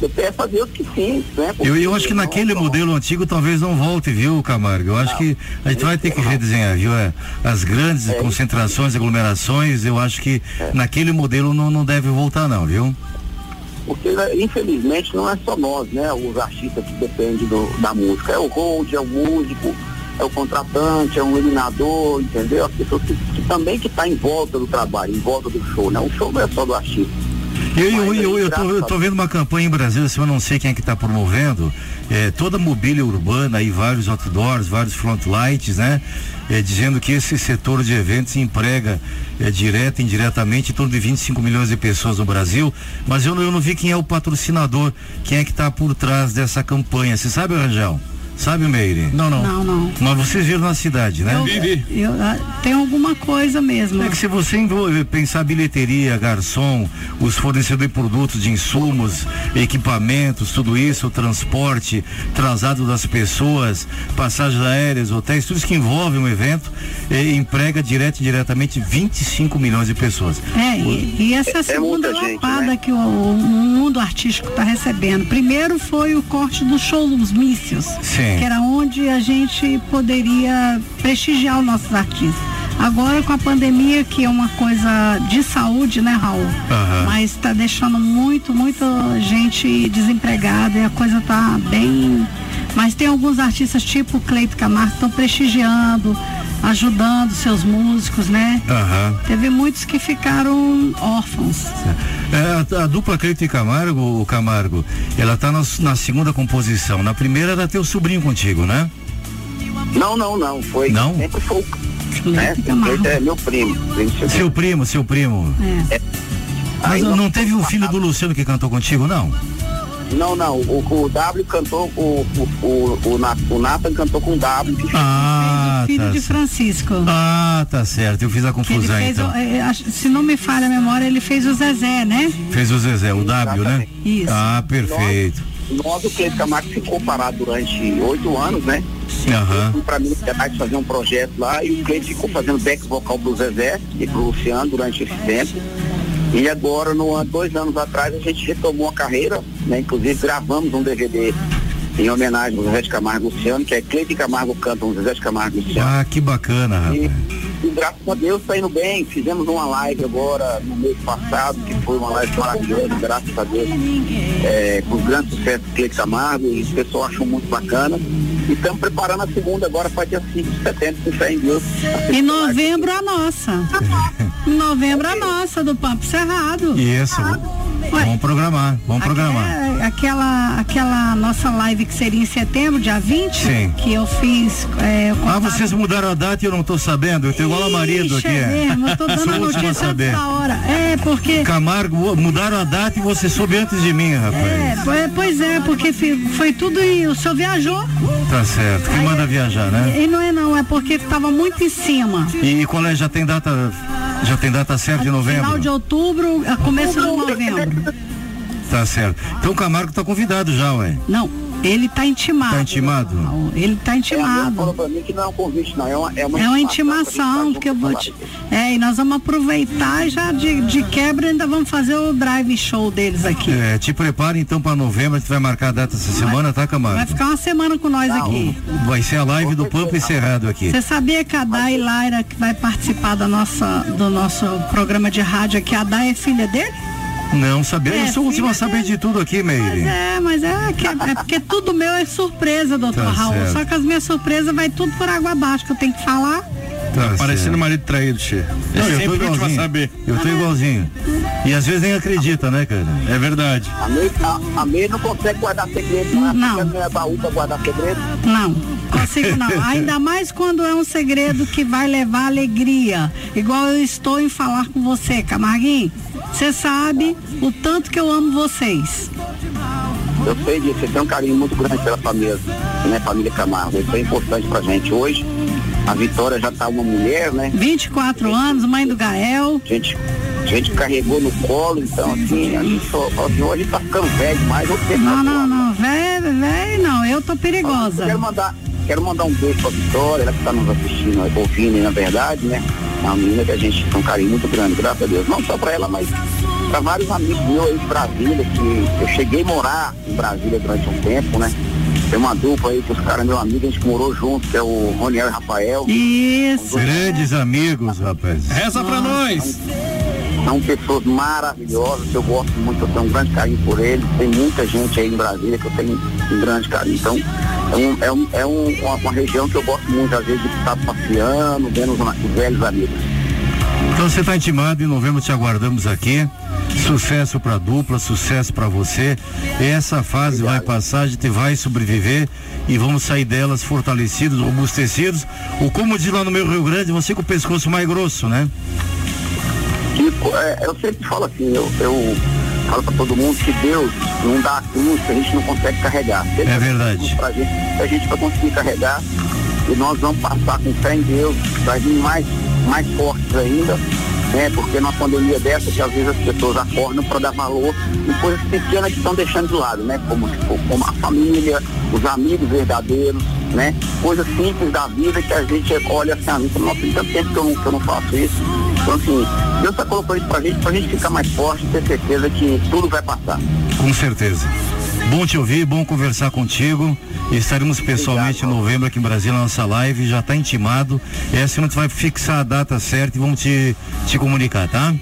Eu peço a Deus que sim, né? Eu, eu acho que não- naquele modelo antigo talvez não volte, viu, Camargo? Eu acho que a gente vai ter que redesenhar, viu? É, As grandes concentrações, aglomerações, eu acho que naquele modelo não, não deve voltar não, viu? Porque, né, infelizmente, não é só nós, né? Os artistas que dependem do- da música. É o hold, é o músico, é o contratante, é um iluminador, entendeu? As pessoas que, que também que tá em volta do trabalho, em volta do show, né? O show não é só do artista. Eu, eu, eu, eu, tô, eu tô vendo uma campanha em Brasília, assim, eu não sei quem é que está promovendo, é, toda a mobília urbana aí, vários outdoors, vários front lights, né? É, dizendo que esse setor de eventos emprega é, direta e indiretamente em torno de 25 milhões de pessoas no Brasil, mas eu, não- eu não vi quem é o patrocinador, quem é que está por trás dessa campanha. Você sabe, Rangel? Sabe, Meire? Não, Não, não. Mas vocês viram na cidade, né? Eu, eu, ah, tem alguma coisa mesmo. É que se você envolver, pensar bilheteria, garçom, os fornecedores de produtos, de insumos, equipamentos, tudo isso, o transporte, traslado das pessoas, passagens aéreas, hotéis, tudo isso que envolve um evento, eh, emprega direto e diretamente 25 milhões de pessoas. É, e, e essa é a segunda gente, lapada que o, o mundo artístico está recebendo. Primeiro foi o corte dos showmícios, Sim. Que era onde a gente poderia prestigiar os nossos artistas. Agora com a pandemia, que é uma coisa de saúde, né, Raul? Aham. Mas está deixando muito, muita gente desempregada e a coisa tá bem. Mas tem alguns artistas tipo Cleito Camargo que estão prestigiando, ajudando seus músicos, né? Aham. Teve muitos que ficaram órfãos. É, a, a dupla Cleito e Camargo, o Camargo, ela tá na, na segunda composição. Na primeira era teu sobrinho contigo, né? Não, não, não. Foi. Não? Sempre foi. Né? É meu primo. Seu primo, seu primo. É. Mas não teve um filho do Luciano que cantou contigo, não? Não, não. O, o W cantou, o, o, o, o, Na- o Nathan cantou com o W. Ah, Filho tá de. Francisco. Ah, tá certo. Eu fiz a confusão fez, então. o- é, acho- se não me falha a memória, ele fez o Zezé, né? Fez o Zezé, o W, né? Isso. Ah, perfeito. Nós, o Cleiton Camargo ficou parado durante oito anos, né? Aham. Eu pra Minas Gerais fazer um projeto lá e o Cleiton ficou fazendo back vocal pro Zezé e pro Luciano durante esse tempo. E agora, no dois anos atrás, a gente retomou a carreira, né? Inclusive gravamos um DVD em homenagem ao Zezé de Camargo e Luciano, que é Cleiton e Camargo cantam Zezé de Camargo e Luciano. Ah, que bacana, rapaz. E graças a Deus tá indo bem. Fizemos uma live agora no mês passado, que foi uma live maravilhosa, graças a Deus. É, com os grandes sucessos do Cleiton Camargo, e o pessoal achou muito bacana. E estamos preparando a segunda agora para dia 5 de setembro, com fé em Deus. Em novembro a nossa. Em novembro a nossa, do Papo Cerrado. Isso. Vamos programar, vamos programar. É, aquela, aquela nossa live que seria em setembro, dia 20, Sim. que eu fiz. É, Ah, vocês mudaram a data e eu não tô sabendo. Eu tenho igual a marido aqui. é mesmo, eu tô dando Sou a notícia antes da hora. É, porque. Camargo, mudaram a data e você soube antes de mim, rapaz. É, po- pois é, porque foi tudo e o senhor viajou. Tá certo. Quem manda viajar, né? E não é não, é porque estava muito em cima. E qual é? Já tem data, já tem data certa de Final novembro? de outubro, começo de novembro. Tá certo. Então o Camargo tá convidado já, ué. Não, ele tá intimado. Tá intimado? Ele tá intimado. falou pra mim que não é um convite, não. É uma, é uma, É uma intimação, porque eu vou te. É, e nós vamos aproveitar já de, de quebra ainda vamos fazer o drive show deles aqui. É, te prepara então pra novembro, a gente vai marcar a data essa semana, tá, Camargo? Vai ficar uma semana com nós aqui. Vai ser a live do Pampa encerrado aqui. Você sabia que a Day Laira que vai participar da nossa, do nosso programa de rádio aqui, a Day é filha dele? Não sabia, É, eu sou o último a saber de tudo aqui, Meire. É, mas é, que- é porque tudo meu é surpresa, doutor Tá Raul. certo. Só que as minhas surpresas vai tudo por água abaixo, que eu tenho que falar. Tá Parecendo certo. marido traído, Che. É eu tô sempre o último a igualzinho. saber. Eu tô igualzinho. E às vezes nem acredita, né, cara? É verdade. A Meire, a, a Meire não consegue guardar segredo, não. Não. Não é baú pra guardar segredo. Não, consigo não. Ainda mais quando é um segredo que vai levar alegria. Igual eu estou em falar com você, Camarguinho. Você sabe o tanto que eu amo vocês. Eu sei disso, você tem um carinho muito grande pela família, né, família Camargo. Isso é importante pra gente. Hoje, a Vitória já tá uma mulher, né? 24 anos, mãe do Gael. A gente, gente carregou no colo, então assim, a gente só, assim, hoje tá ficando velho demais. Não, não, não, velho, velho, não, eu tô Eu perigosa. quero mandar, quero mandar um beijo pra Vitória, ela que tá nos assistindo, ouvindo, na verdade, né? É uma menina que a gente tem um carinho muito grande, graças a Deus. Não só pra ela, mas pra vários amigos meus aí de Brasília, que eu cheguei a morar em Brasília durante um tempo, né? Tem uma dupla aí que os caras, meu amigo, a gente morou junto, que é o Roniel e Rafael. Isso. Grandes amigos, rapaz. Reza pra nós. São pessoas maravilhosas, que eu gosto muito, eu tenho um grande carinho por eles. Tem muita gente aí em Brasília que eu tenho um grande carinho. Então, é, um, é, um, é um- uma, uma região que eu gosto muito, às vezes, de estar passeando, vendo os, os velhos amigos. Então você tá intimado, em novembro te aguardamos aqui. Sucesso pra dupla, sucesso pra você. Essa fase vai passar, a gente vai sobreviver e vamos sair delas fortalecidos, robustecidos. Ou como diz lá no meu Rio Grande, você com o pescoço mais grosso, né? Tipo, é, eu sempre falo assim, eu, eu falo pra todo mundo que Deus não dá a cruz que a gente não consegue carregar. Se ele É a verdade. Pra gente, a gente vai conseguir carregar e nós vamos passar com fé em Deus, vai vir mais, mais fortes ainda, né? Porque numa pandemia dessa que às vezes as pessoas acordam para dar valor em coisas pequenas que estão deixando de lado, né? Como, como a família, os amigos verdadeiros, né? Coisas simples da vida que a gente olha assim, ah, nossa, tem tanto tempo que eu não, que eu não faço isso. Então assim, Deus está colocando isso pra gente, pra gente ficar mais forte ter certeza que tudo vai passar. Com certeza. Bom te ouvir, bom conversar contigo. Estaremos pessoalmente em novembro aqui em Brasília, na nossa live, já está intimado. Essa a gente vai fixar a data certa e vamos te, te comunicar, tá?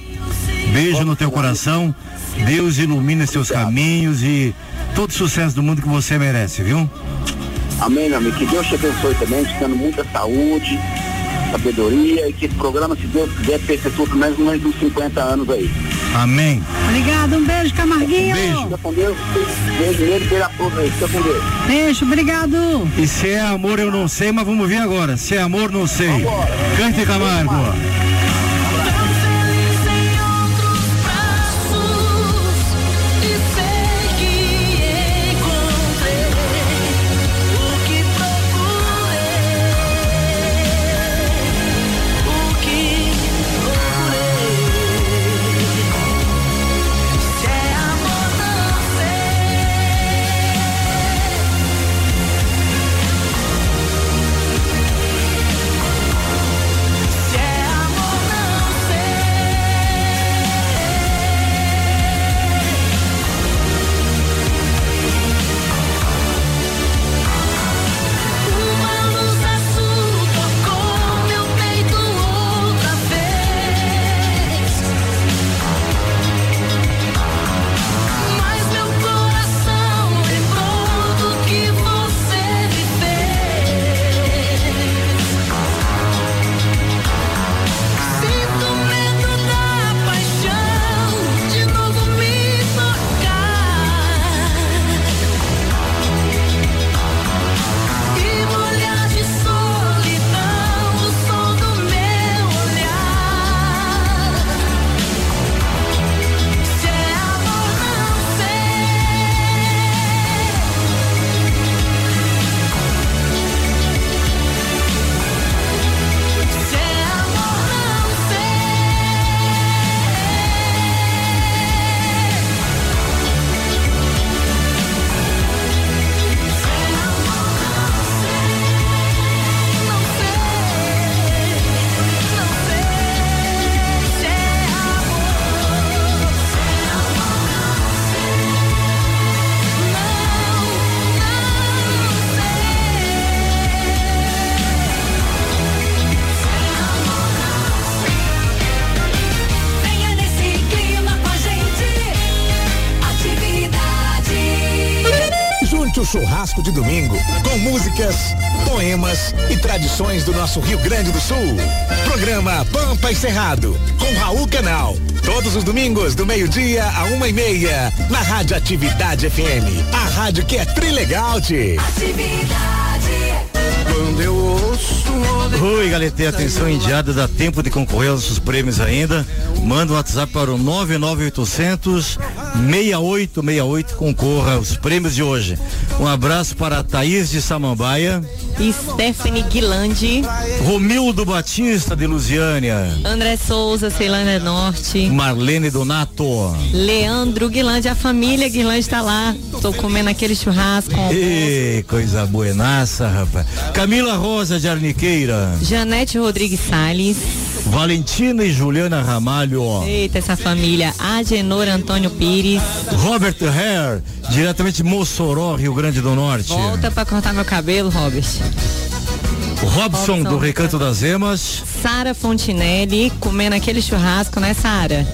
Beijo no teu coração. Deus ilumine seus caminhos e todo sucesso do mundo que você merece, viu? Amém, meu amigo. Que Deus te abençoe também, te dando muita saúde, sabedoria e que esse programa, se Deus quiser, perpetua pelo menos mais uns 50 anos aí. Amém. Obrigado, um beijo, Camarguinho. Fica com Deus. Beijo nele, beijo a todos aí. Fica com Deus. Beijo, obrigado. E se é amor eu não sei, mas vamos ver agora. Se é amor não sei. Cante Camargo. De domingo, com músicas, poemas e tradições do nosso Rio Grande do Sul. Programa Pampa e Cerrado, com Raul Canal. Todos os domingos, do meio-dia a uma e meia, na Rádio Atividade FM. A rádio que é trilegal, tchê. Quando eu ouço Oi, Galete, atenção indiada, dá tempo de concorrer aos nossos prêmios ainda. Manda um WhatsApp para o 99800 6868, concorra aos prêmios de hoje. Um abraço para Thaís de Samambaia, Stephanie Guilandi, Romildo Batista de Lusiânia, André Souza, Ceilândia Norte, Marlene Donato. Leandro Guilandi, a família Guilandi tá lá. Tô comendo aquele churrasco. Ei, coisa buenaça, rapaz. Camila Rosa de Arniqueira, Janete Rodrigues Salles. Valentina e Juliana Ramalho. Eita, essa família. Agenor Antônio Pires. Robert Hare, diretamente de Mossoró, Rio Grande do Norte. Volta pra cortar meu cabelo, Robert. Robson do Recanto das Emas. Sara Fontinelli, comendo aquele churrasco, né, Sara?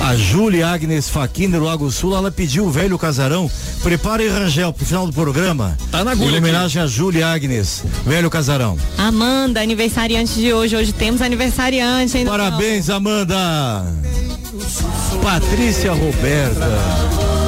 A Júlia Agnes Faquini do Lago Sul, ela pediu o velho casarão. Prepare Rangel pro final do programa. Tá na Em agulha homenagem a Júlia Agnes, velho casarão. Amanda, aniversariante de hoje. Hoje temos aniversariante, hein? Parabéns, Amanda. Patrícia Roberta.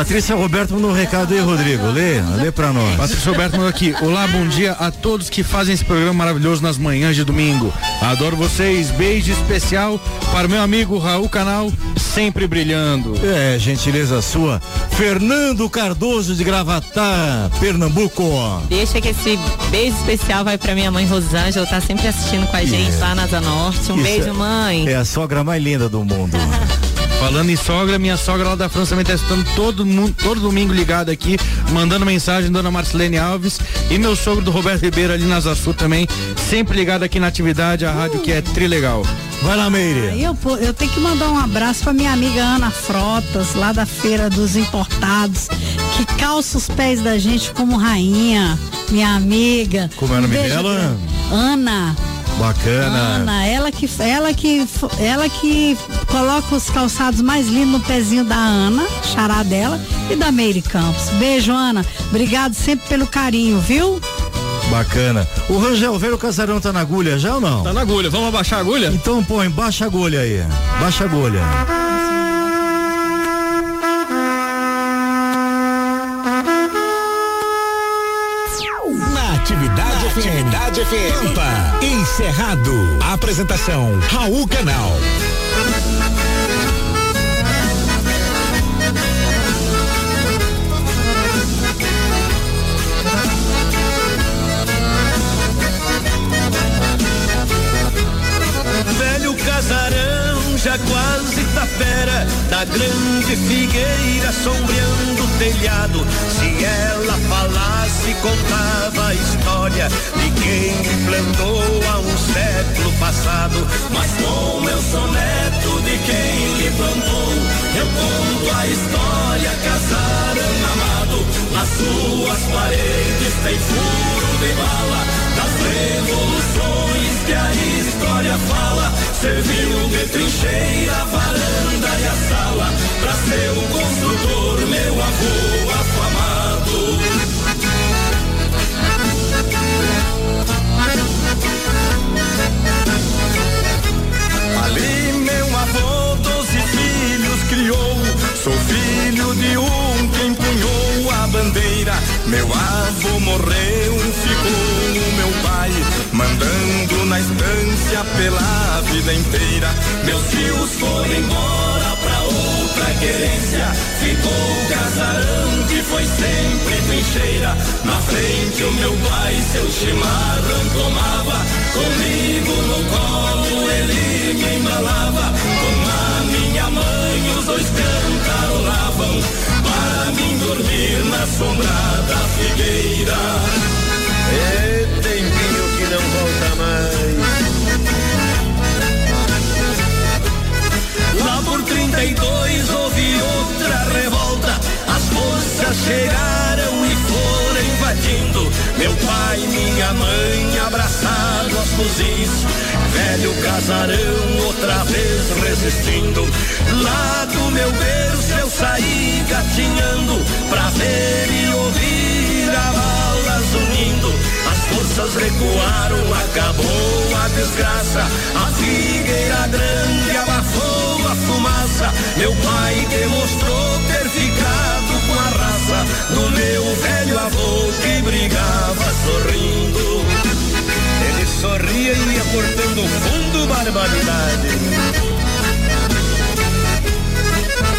Patrícia Roberto mandou um recado aí, Rodrigo. Lê, lê pra nós. Patrícia Roberto mandou aqui. Olá, bom dia a todos que fazem esse programa maravilhoso nas manhãs de domingo. Adoro vocês. Beijo especial para o meu amigo Raul Canal, sempre brilhando. É, gentileza sua. Fernando Cardoso de Gravatá, Pernambuco. Deixa que esse beijo especial vai pra minha mãe Rosângela, tá sempre assistindo com a gente lá na Asa Norte. Um Isso beijo, é- mãe. É a sogra mais linda do mundo. Falando em sogra, minha sogra lá da França também tá escutando todo mundo, todo domingo ligado aqui, mandando mensagem, dona Marcelene Alves. E meu sogro do Roberto Ribeiro ali na Sul também, sempre ligado aqui na atividade, a rádio que é trilegal. Vai lá, Meire. Aí eu, eu tenho que mandar um abraço pra minha amiga Ana Frotas, lá da Feira dos Importados, que calça os pés da gente como rainha, minha amiga. Como é o nome dela? Ana. Bacana. Ana, ela que, ela que, ela que coloca os calçados mais lindos no pezinho da Ana, xará dela, e da Meire Campos. Beijo, Ana. Obrigado sempre pelo carinho, viu? Bacana. O Rangel, o velho casarão tá na agulha já ou não? Tá na agulha. Vamos abaixar a agulha? Então põe, baixa a agulha aí. Baixa a agulha. Atividade FM. Pampa. Encerrado. Apresentação Raul Canal. Velho casarão, já tapera Da grande figueira sombreando o telhado. Se ela falasse, contava a história De quem plantou há um século passado. Mas como eu sou neto de quem lhe plantou Eu conto a história, casarão amado. Nas suas paredes tem furo de bala das revoluções que a história fala, serviu de trincheira, varanda e a sala, pra ser um construtor, meu avô sou filho de um que empunhou a bandeira. Meu avô morreu, ficou o meu pai, mandando na estância pela vida inteira. Meus tios foram embora pra outra querência, ficou o casarão que foi sempre trincheira. Na frente o meu pai seu chimarrão tomava, comigo no colo ele me embalava. Com a minha mãe os dois cantarolavam, para mim dormir na sombra da figueira. É tempinho que não volta mais. Lá por 32 houve outra revolta. As forças chegaram e foram invadindo. Meu pai e minha mãe abraçados aos fuzis. velho casarão resistindo. Lá do meu berço eu saí gatinhando pra ver e ouvir a balas unindo. As forças recuaram, acabou a desgraça. A figueira grande abafou a fumaça. Meu pai demonstrou ter ficado com a raça do meu velho avô que brigava sorrindo. Ele sorria e ia cortando fundo barbaridade.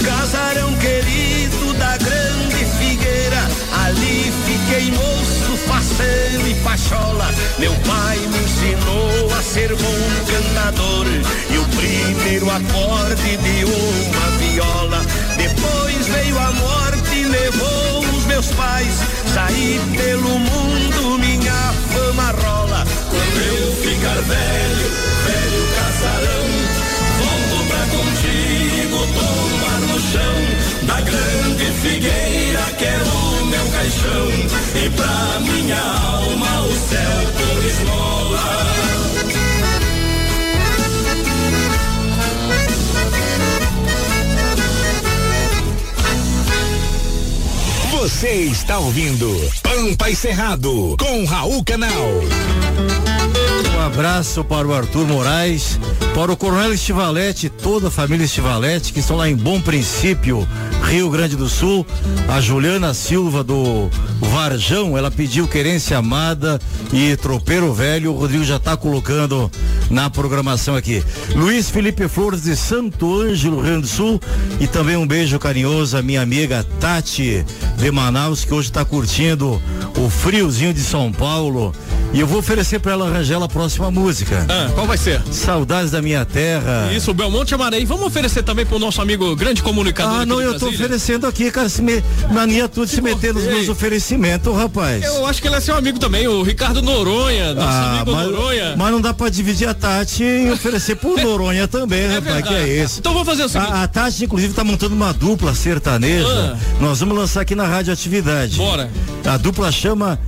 Casarão querido da grande figueira, ali fiquei moço, faceiro e pachola. Meu pai me ensinou a ser bom cantador e o primeiro acorde de uma viola. Depois veio a morte e levou os meus pais. Saí pelo mundo, minha fama rola. Quando eu ficar velho, velho casarão, volto pra contigo tomar chão da grande figueira que é o meu caixão e pra minha alma o céu por esmola. Você está ouvindo Pampa e Cerrado com Raul Canal. Um abraço para o Arthur Moraes, para o Coronel Estivalete, toda a família Estivalete, que estão lá em Bom Princípio, Rio Grande do Sul. A Juliana Silva do Varjão, ela pediu querência amada e tropeiro velho. O Rodrigo já está colocando na programação aqui. Luiz Felipe Flores de Santo Ângelo, Rio Grande do Sul. E também um beijo carinhoso à minha amiga Tati de Manaus, que hoje está curtindo o friozinho de São Paulo. E eu vou oferecer para ela arranjar a próxima música. Ah, qual vai ser? Saudades da minha terra. Isso, o Belmonte Amarei. Vamos oferecer também pro nosso amigo grande comunicador. Ah, não, eu tô Brasília. oferecendo aqui, cara, se me, mania tudo se meter nos meus oferecimentos, rapaz. Eu acho que ele é seu amigo também, o Ricardo Noronha, nosso Ah, amigo mas, Noronha. mas não dá pra dividir a Tati e oferecer pro Noronha também, rapaz, verdade. que é isso. Então vamos fazer o seguinte. A, a Tati, inclusive, tá montando uma dupla sertaneja. Ah. Nós vamos lançar aqui na Rádio Atividade. Bora. A dupla chama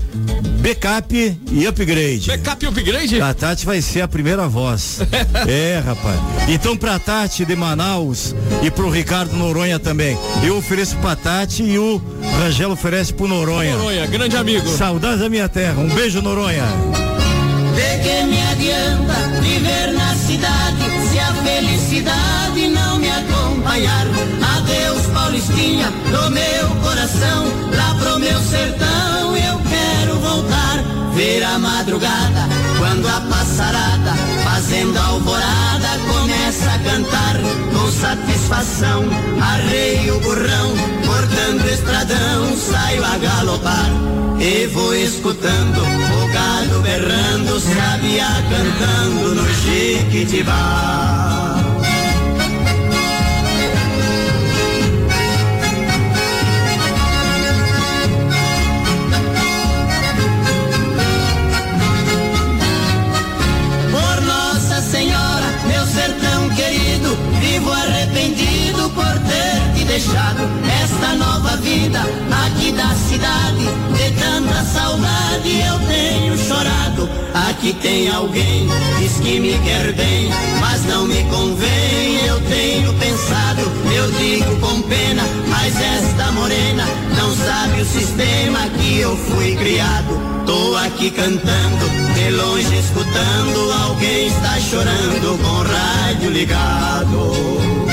Backup e Upgrade. Backup e Upgrade? A Tati vai ser a primeira voz. é, rapaz. Então pra Tati de Manaus e pro Ricardo Noronha também. Eu ofereço pra Tati e o Rangel oferece pro Noronha. Noronha, grande amigo. Saudades da minha terra. Um beijo, Noronha. De que me adianta viver na cidade se a felicidade não me acompanhar? Adeus, Paulistinha, do meu coração, lá pro meu sertão eu quero voltar. Ver a madrugada, quando a passarada, fazendo alvorada, começa a cantar com satisfação. Arreio o burrão, cortando estradão, saio a galopar. E vou escutando o gado berrando, sabia cantando no Jequitibá. Esta nova vida aqui da cidade. De tanta saudade eu tenho chorado. Aqui tem alguém, diz que me quer bem, mas não me convém. Eu tenho pensado, eu digo com pena, mas esta morena não sabe o sistema que eu fui criado. Tô aqui cantando, de longe escutando, alguém está chorando com o rádio ligado.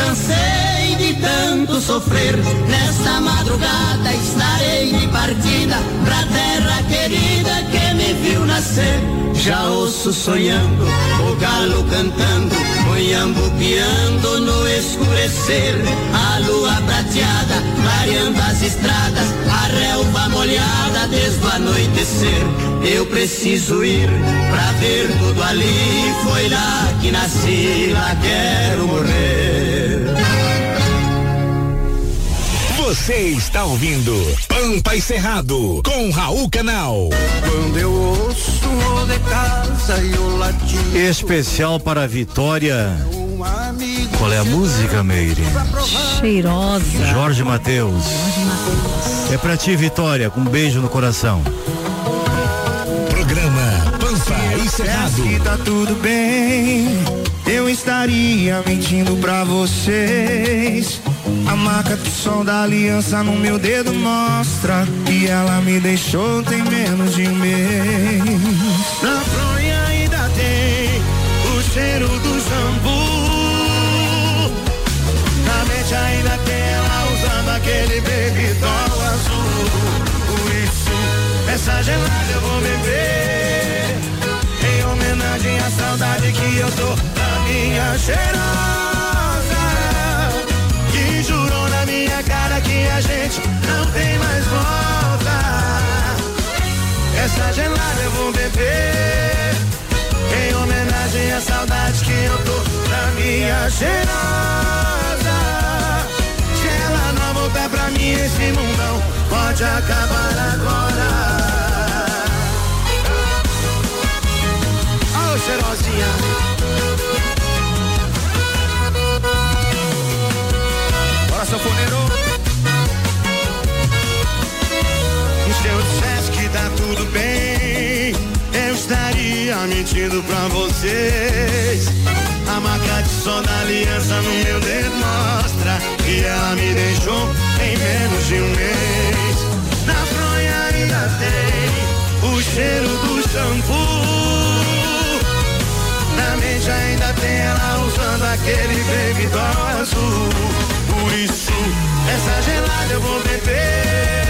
Cansei de tanto sofrer. Nesta madrugada estarei de partida pra terra querida que me viu nascer. Já ouço sonhando, o galo cantando, moiambo piando no escurecer. A lua prateada, clareando as estradas, a relva molhada desde o anoitecer. Eu preciso ir pra ver tudo ali. Foi lá que nasci, lá quero morrer. Você está ouvindo Pampa e Cerrado com Raul Canal. Quando eu ouço o de casa e o latido. Especial para a Vitória. Qual é a música, Meire? Cheirosa. Jorge Mateus. É pra ti, Vitória, com um beijo no coração. Programa Pampa e Cerrado. Se tá tudo bem, eu estaria mentindo pra vocês. A marca do som da aliança no meu dedo mostra que ela me deixou tem menos de um mês. Na fronha ainda tem o cheiro do jambu. Na mente ainda tem ela usando aquele baby doll azul. Por isso, essa gelada eu vou beber. Em homenagem à saudade que eu tô da minha cheirosa. Gente não tem mais volta. Essa gelada eu vou beber. Em homenagem à saudade que eu tô da minha cheirosa. Se ela não voltar pra mim, esse mundão pode acabar agora. Alô, cheirosinha. Bora, sanfoneiro. Se eu dissesse que tá tudo bem, eu estaria mentindo pra vocês. A marca de som da aliança no meu dedo mostra que ela me deixou em menos de um mês. Na fronha ainda tem o cheiro do shampoo. Na mente ainda tem ela usando aquele baby doll azul. Por isso, essa gelada eu vou beber.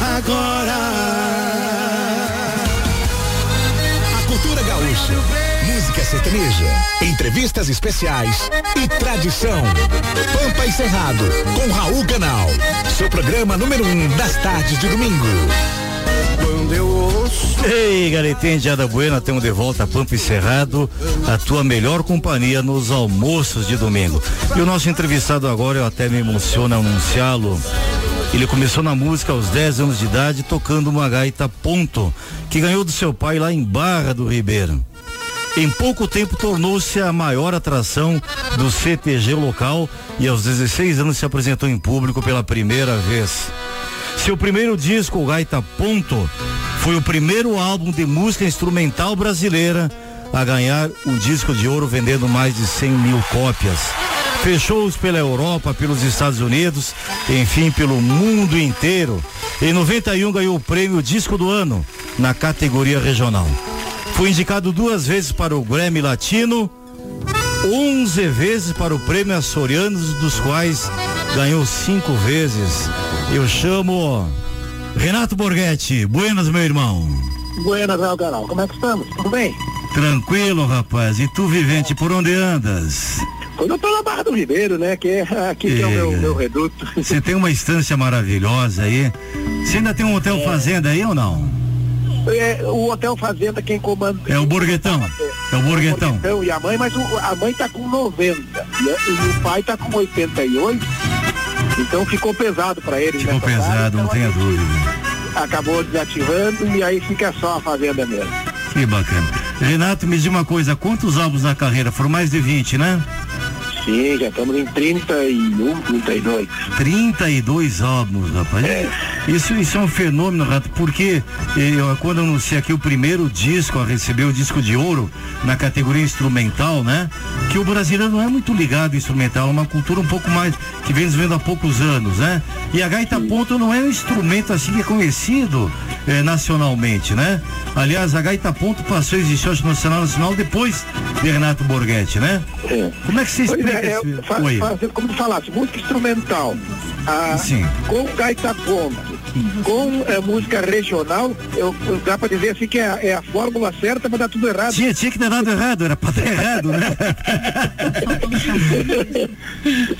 agora. A cultura gaúcha, música sertaneja, entrevistas especiais e tradição. Pampa e Cerrado, com Raul Canal. Seu programa número um das tardes de domingo. Quando eu ouço. Ei, Galetem de Ada Buena, temos de volta a Pampa e Cerrado, a tua melhor companhia nos almoços de domingo. E o nosso entrevistado agora, eu até me emociono anunciá-lo. Ele começou na música aos 10 anos de idade, tocando uma gaita ponto, que ganhou do seu pai lá em Barra do Ribeiro. Em pouco tempo tornou-se a maior atração do CTG local e aos 16 anos se apresentou em público pela primeira vez. Seu primeiro disco, o Gaita Ponto, foi o primeiro álbum de música instrumental brasileira a ganhar o disco de ouro vendendo mais de 100 mil cópias. Fechou-os pela Europa, pelos Estados Unidos, enfim, pelo mundo inteiro. Em 91 ganhou o prêmio Disco do Ano na categoria regional. Foi indicado duas vezes para o Grammy Latino, 11 vezes para o prêmio Açorianos, dos quais ganhou cinco vezes. Eu chamo Renato Borghetti. Buenas, meu irmão. Buenas, Raul Canal. Como é que estamos? Tudo bem? Tranquilo, rapaz. E tu, vivente, por onde andas? Quando eu tô na Barra do Ribeiro, né? Que é aqui que é o meu, meu reduto. Você tem uma estância maravilhosa aí. Você ainda tem um hotel fazenda aí ou não? É, o Hotel Fazenda, quem comanda. É o Borguetão. É o Borguetão. Então, e a mãe, mas o- a mãe tá com 90 e, a- e o pai tá com 88. Então ficou pesado para eles. Ficou fase, pesado, não então tenha a gente dúvida. Acabou desativando e aí fica só a fazenda mesmo. Que bacana. Renato, me diz uma coisa, quantos álbuns na carreira? Foram mais de 20, né? Sim, já estamos em 31, 32. 32 álbuns, rapaz. Isso, isso é um fenômeno, Rato, porque eu, quando eu anunciei aqui o primeiro disco a receber o disco de ouro na categoria instrumental, né? Que o brasileiro não é muito ligado ao instrumental, é uma cultura um pouco mais que vem desenvolvendo há poucos anos, né? E a gaita ponto não é um instrumento assim que é conhecido eh, nacionalmente, né? Aliás, a gaita ponto passou a existir no Nacional Nacional depois de Renato Borghetti, né? Como é que você Pois explica é, é, fazendo, como tu falasse, música instrumental, ah, Sim. com gaita ponto, com eh, música regional, eu, eu- dá pra dizer assim que é, a- é a fórmula certa pra dar tudo errado. Tinha, tinha que ter dado errado, era pra dar errado, né?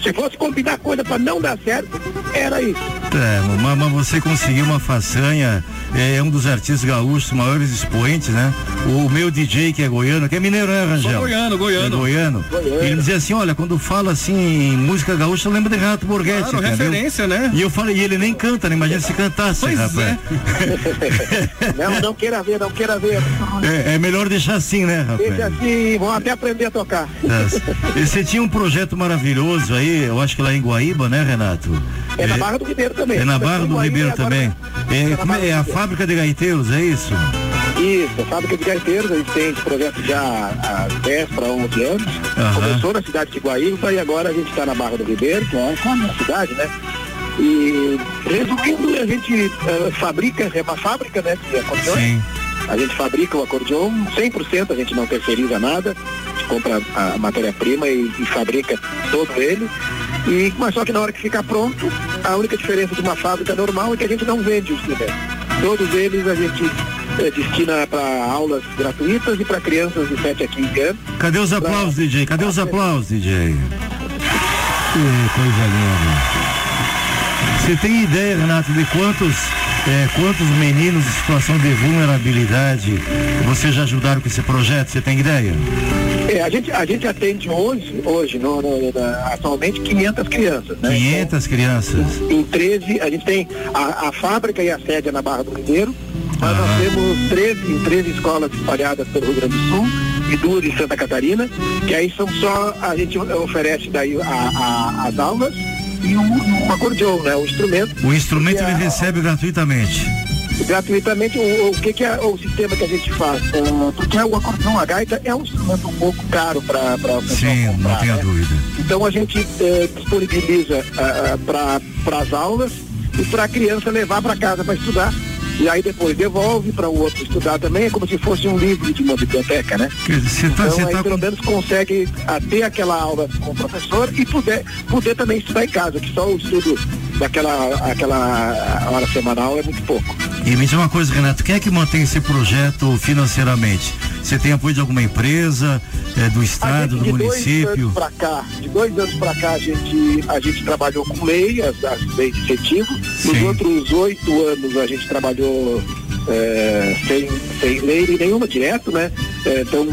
Se fosse combinar coisa pra não dar certo, era isso. É, mas, mas você conseguiu uma façanha, é, um dos artistas gaúchos maiores expoentes, né? O meu DJ que é goiano, que é mineiro, né, Rangel? Sou goiano, goiano. É goiano. Ele dizia assim, olha, quando fala assim em música gaúcha, lembra de Renato Borghetti, Claro, entendeu? Referência, né? E eu falei, e ele nem canta, né? Imagina se cantasse, Pois rapaz. Não, não queira ver, não queira ver. É, é melhor deixar assim, né, rapaz? Deixa assim, vão até aprender a tocar. É. E você tinha um projeto maravilhoso aí, eu acho que lá em Guaíba, né, Renato? É na Barra do Ribeiro também. É na Barra do Ribeiro também. É, é, é a fábrica de gaiteiros, é isso? Isso, a fábrica de gaiteiros, a gente tem esse projeto já há 10 para 11 anos. Aham. Começou na cidade de Guaíba e agora a gente está na Barra do Ribeiro, que é a minha cidade, né? E resumindo, a gente eh, fabrica, é uma fábrica, né, de acordeões. Sim. A gente fabrica o acordeon 100%, a gente não terceiriza nada, a gente compra a matéria-prima e, e fabrica todo ele. E, mas só que na hora que ficar pronto, a única diferença de uma fábrica normal é que a gente não vende os instrumentos. Todos eles a gente destina para aulas gratuitas e para crianças de 7 a 15 anos. Cadê os aplausos, DJ? Cadê os aplausos, DJ? Que coisa linda. Você tem ideia, Renato, de quantos, eh, quantos meninos em situação de vulnerabilidade vocês já ajudaram com esse projeto? Você tem ideia? É, a gente, a gente atende hoje, hoje no, no- na- atualmente 500 crianças, né? 500 crianças. em 13, a gente tem a, a fábrica e a sede é na Barra do Ribeiro, mas nós temos 13, em 13 escolas espalhadas pelo Rio Grande do Sul e duas em Santa Catarina, que aí são só, a gente oferece daí a, a- as aulas e um, um acordeon, né? O instrumento. O instrumento ele recebe gratuitamente. gratuitamente o, o que, que é o sistema que a gente faz. Ah, porque o a gaita, é um instrumento um pouco caro para pessoal Sim, não comprar, tenha né? dúvida. Então a gente eh, disponibiliza para as aulas e para a criança levar para casa para estudar. E aí depois devolve para o outro estudar também, é como se fosse um livro de uma biblioteca, né? Você tá, então aí tá pelo menos consegue ter aquela aula com o professor e poder, poder também estudar em casa, que só o estudo daquela aquela hora semanal é muito pouco. E me diz uma coisa, Renato, quem é que mantém esse projeto financeiramente? Você tem apoio de alguma empresa, eh, do estado, do de dois município? anos para cá, de dois anos para cá a gente a gente trabalhou com lei, as, as leis de incentivo. Nos Sim. outros oito anos a gente trabalhou eh, sem, sem lei nenhuma direto, né? Eh, então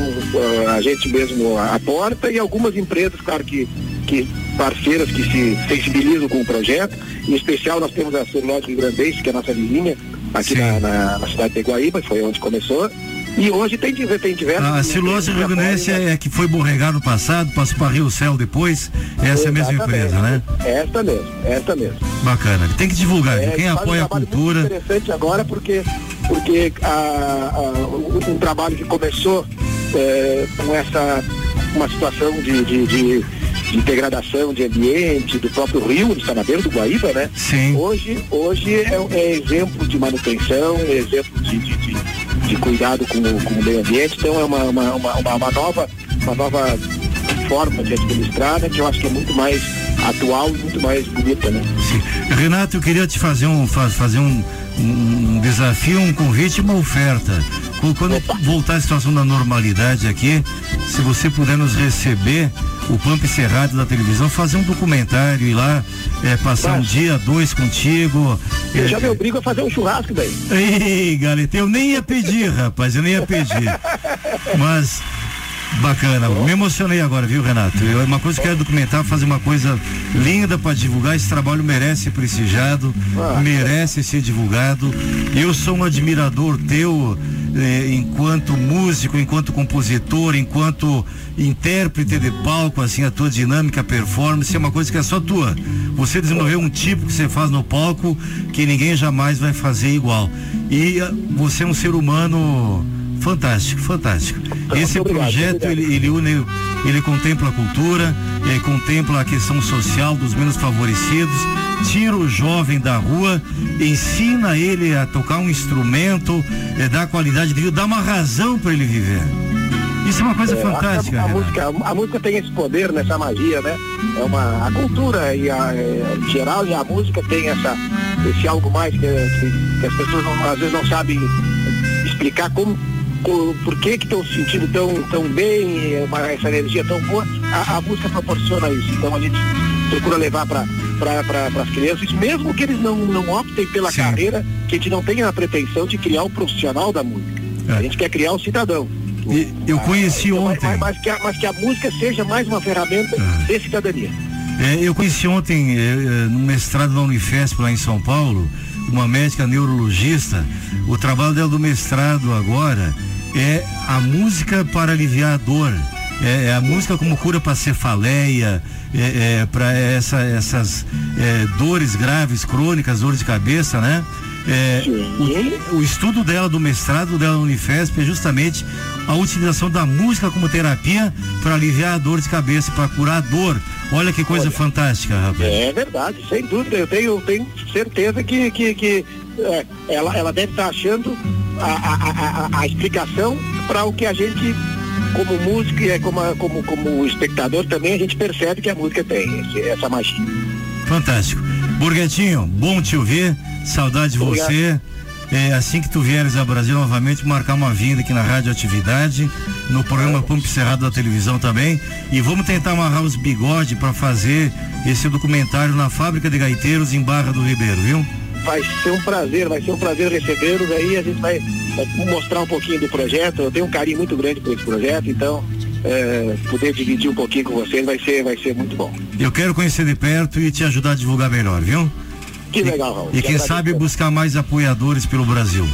ah, a gente mesmo aporta e algumas empresas, claro que que parceiras que se sensibilizam com o projeto. Em especial nós temos a Celulose Grandense, que é a nossa vizinha aqui na, na, na cidade de Guaíba, foi onde começou. E hoje tem, tem diversas. A Silose Rio Grandense é que foi borregar no passado, passou para Rio Céu depois. Essa é a mesma empresa, né? Esta mesmo, esta mesmo. Bacana. Tem que divulgar? É, quem faz um apoia a cultura. interessante agora porque porque a, a- um, um trabalho que começou é, com essa uma situação de, de, de- de degradação de ambiente do próprio rio, está na beira do Guaíba, né? Sim. Hoje, hoje é, é exemplo de manutenção, é exemplo de, de, de- de cuidado com, o- com o meio ambiente, então é uma, uma, uma, uma- nova, uma nova forma de administrar, né, que eu acho que é muito mais atual e muito mais bonita, né? Renato, eu queria te fazer um, fa- fazer um, um desafio, um convite, uma oferta. Qu- Quando voltar a situação da normalidade aqui, se você puder nos receber o Pampa Cerrado da televisão, fazer um documentário e lá é, passar um dia, dois contigo. Eu É, já me obrigo a fazer um churrasco daí. Ei, galeta, eu nem ia pedir, rapaz, eu nem ia pedir. Mas bacana, me emocionei agora, viu, Renato? Eu, uma coisa que eu quero documentar, fazer uma coisa linda para divulgar. Esse trabalho merece ser prestigiado, merece ser divulgado. Eu sou um admirador teu eh, enquanto músico, enquanto compositor, enquanto intérprete de palco, assim, a tua dinâmica, performance é uma coisa que é só tua. Você desenvolveu um tipo que você faz no palco que ninguém jamais vai fazer igual. E ah, você é um ser humano fantástico, fantástico. Esse projeto ele, ele une, ele contempla a cultura, ele contempla a questão social dos menos favorecidos, tira o jovem da rua, ensina ele a tocar um instrumento, eh, dá qualidade de vida, dá uma razão para ele viver. Isso é uma coisa É, fantástica. A, a música, a música tem esse poder, nessa magia, né? É uma, a cultura e a, é, em geral e a música tem essa, esse algo mais que, que- que as pessoas não- às vezes não sabem explicar como, co- por que que estão se sentindo tão, tão bem, é essa energia tão boa. A, a música proporciona isso. Então a gente procura levar para para as crianças, mesmo que eles não, não optem pela carreira, que a gente não tenha a pretensão de criar o profissional da música. A gente quer criar o cidadão. eu conheci Então, ontem. Mas, mas que a, mas que a música seja mais uma ferramenta de cidadania. É, eu conheci ontem, é, é, no mestrado da Unifesp, lá em São Paulo, uma médica neurologista. O trabalho dela do mestrado agora é a música para aliviar a dor. É, é a música como cura para cefaleia, é, é, para essa, essas é, dores graves, crônicas, dores de cabeça, né? É, o, o estudo dela, do mestrado dela na Unifesp, é justamente a utilização da música como terapia para aliviar a dor de cabeça, para curar a dor. Olha que coisa fantástica, rapaz. É verdade, sem dúvida. Eu tenho, tenho certeza que, que, que é, ela, ela deve estar achando a, a, a, a- explicação para o que a gente, como músico e é, como, como, como espectador, também a gente percebe que a música tem esse- essa magia. Fantástico. Burguetinho, bom te ouvir, saudade de Obrigado. você. É, assim que tu vieres ao Brasil novamente, marcar uma vinda aqui na Rádio Atividade, no programa Pump Cerrado da televisão também. E vamos tentar amarrar os bigode para fazer esse documentário na fábrica de gaiteiros em Barra do Ribeiro, viu? Vai ser um prazer, vai ser um prazer recebê-los aí, a gente vai, vai mostrar um pouquinho do projeto. Eu tenho um carinho muito grande por esse projeto, então é, poder dividir um pouquinho com vocês vai ser, vai ser muito bom. Eu quero conhecer de perto e te ajudar a divulgar melhor, viu? Que legal, Raul. E Que quem sabe buscar mais apoiadores pelo Brasil.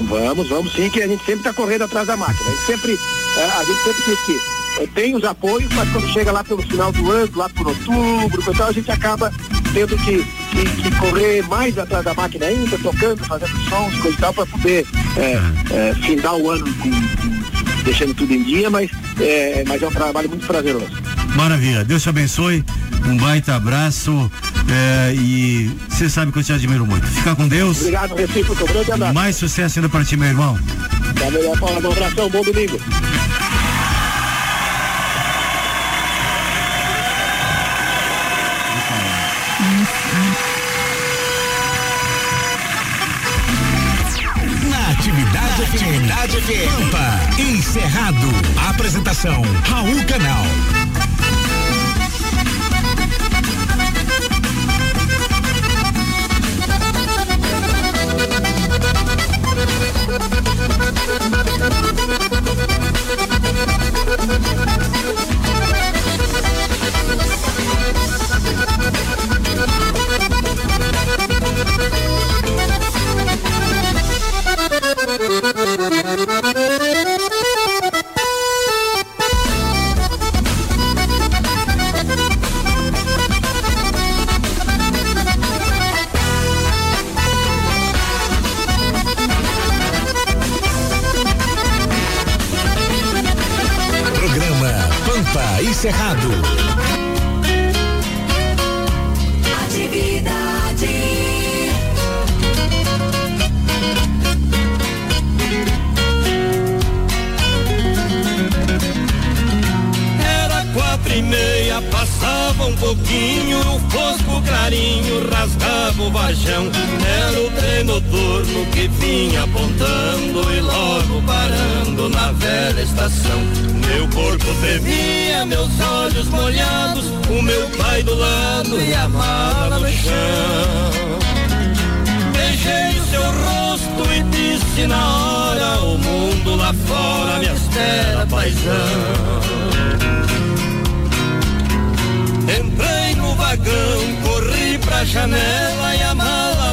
Vamos, vamos sim, que a gente sempre está correndo atrás da máquina. A gente sempre, é, a gente sempre diz que é, tem os apoios, mas quando chega lá pelo final do ano, lá por outubro, então a gente acaba tendo que, que, que correr mais atrás da máquina ainda, tocando, fazendo sons, coisa e tal, para poder é, é, findar o ano com, com- deixando tudo em dia, mas é, mas é um trabalho muito prazeroso. Maravilha, Deus te abençoe, um baita abraço é, e você sabe que eu te admiro muito. Fica com Deus. Obrigado, recíproco, grande abraço. Mais sucesso ainda para ti, meu irmão. Valeu, Paula, um abração, bom domingo. Na Atividade Atividade Pampa, encerrado. Apresentação, Raul Canal. Cerrado. Atividade. Era quatro e meia, passava um pouquinho, fosco clarinho rasgava o varjão. Era o trem noturno que vinha apontando e logo parando na velha estação. Meu corpo tremia, meus olhos molhados, o meu pai do lado e a mala no chão. Beijei o seu rosto e disse na hora, o mundo lá fora me espera, paisão. Entrei no vagão, corri pra janela e a mala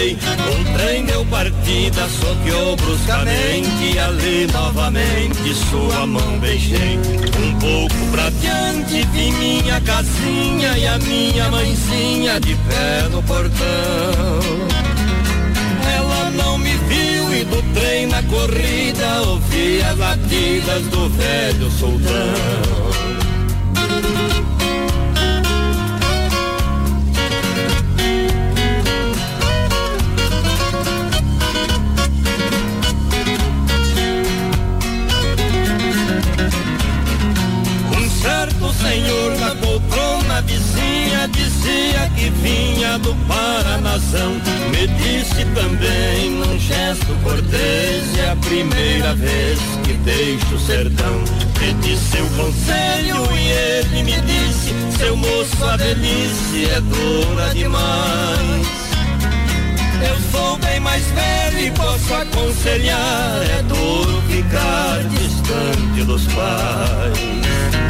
O trem deu partida, soqueou bruscamente ali novamente sua mão beijei. Um pouco pra diante vi minha casinha e a minha mãezinha de pé no portão. Ela não me viu e do trem na corrida ouvi as latidas do velho sultão. Que vinha do Paranazão. Me disse também num gesto cortês, é a primeira vez que deixo o sertão. Pedi seu conselho e ele me disse, seu moço, a velhice é dura demais. Eu sou bem mais velho e posso aconselhar. É duro ficar distante dos pais.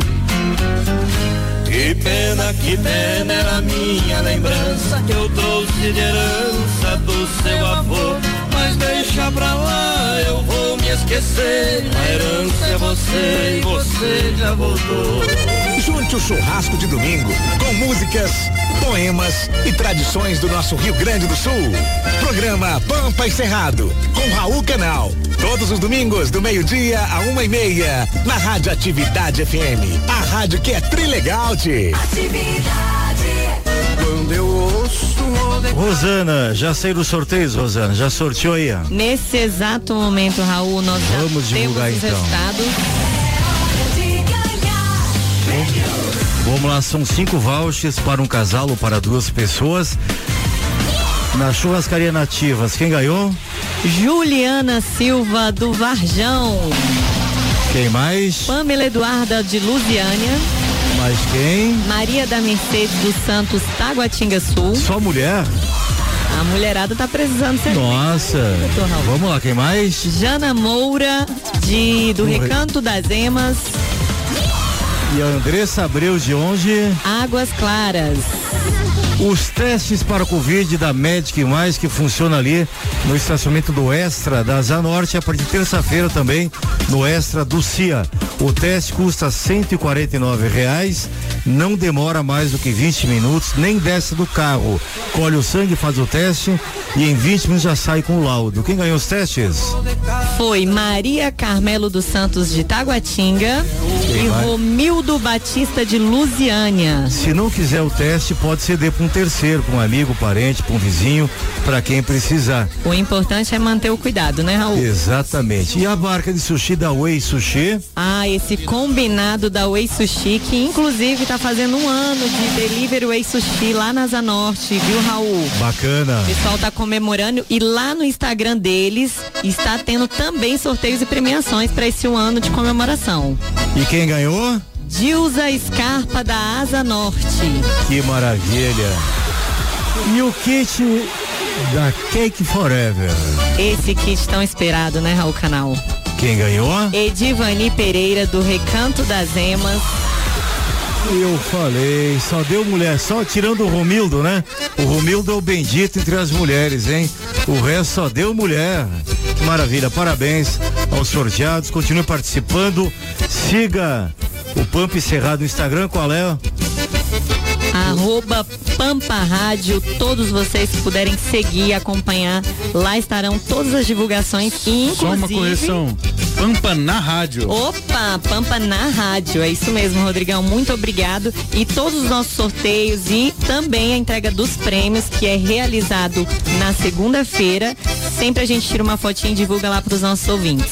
Que pena, que pena era minha lembrança Que eu trouxe de herança do seu avô. Mas deixa pra lá, esquecer A herança é você e você já voltou Junte o churrasco de domingo com músicas, poemas e tradições do nosso Rio Grande do Sul. Programa Pampa e Cerrado com Raul Canal. Todos os domingos do meio-dia a uma e meia na Rádio Atividade FM. A rádio que é trilegal, -te. Quando eu ouço Rosana, já saiu dos sorteios, Rosana? Já sorteou aí? Nesse exato momento, Raul, nós já Vamos divulgar, temos os então. resultados. Vamos lá, são cinco vouchers para um casal ou para duas pessoas. Na churrascaria Nativas, quem ganhou? Juliana Silva do Varjão. Quem mais? Pamela Eduarda de Lusiânia. Mais quem? Maria da Mercedes dos Santos Taguatinga Sul. Só mulher? A mulherada tá precisando ser. Nossa. Vamos lá, quem mais? Jana Moura de do Do Re- Recanto das Emas. E a Andressa Abreu de onde? Águas Claras. Os testes para Covid da Medic Mais que funciona ali no estacionamento do Extra da Zanorte a partir de terça-feira também no Extra do CIA. O teste custa 149 reais, não demora mais do que 20 minutos, nem desce do carro. Colhe o sangue, faz o teste e em 20 minutos já sai com o laudo. Quem ganhou os testes? Foi Maria Carmelo dos Santos de Taguatinga Quem e vai? Romildo Batista de Lusiânia. Se não quiser o teste, pode ceder para um terceiro, para um amigo, parente, para um vizinho, para quem precisar. O importante é manter o cuidado, né, Raul? Exatamente. E a marca de sushi da Way Sushi? Ah, esse combinado da Way Sushi, que inclusive tá fazendo um ano de delivery Way Sushi lá na Zanorte, viu, Raul? Bacana. O pessoal tá comemorando e lá no Instagram deles está tendo também sorteios e premiações para esse um ano de comemoração. E quem ganhou? Dilza Scarpa da Asa Norte. Que maravilha. E o kit da Cake Forever? Esse kit tão esperado, né, Raul Canal? Quem ganhou? Edivani Pereira do Recanto das Emas. Eu falei, só deu mulher, só tirando o Romildo, né? O Romildo é o bendito entre as mulheres, hein? O resto só deu mulher. Maravilha, parabéns aos sorteados, continue participando, siga O Pampa Cerrado no Instagram, qual é? Arroba Pampa Rádio, todos vocês que puderem seguir e acompanhar, lá estarão todas as divulgações e inclusive... Só uma correção. Pampa na rádio. Opa, Pampa na rádio, é isso mesmo, Rodrigão, muito obrigado. E todos os nossos sorteios e também a entrega dos prêmios, que é realizado na segunda-feira. Sempre a gente tira uma fotinha e divulga lá para os nossos ouvintes.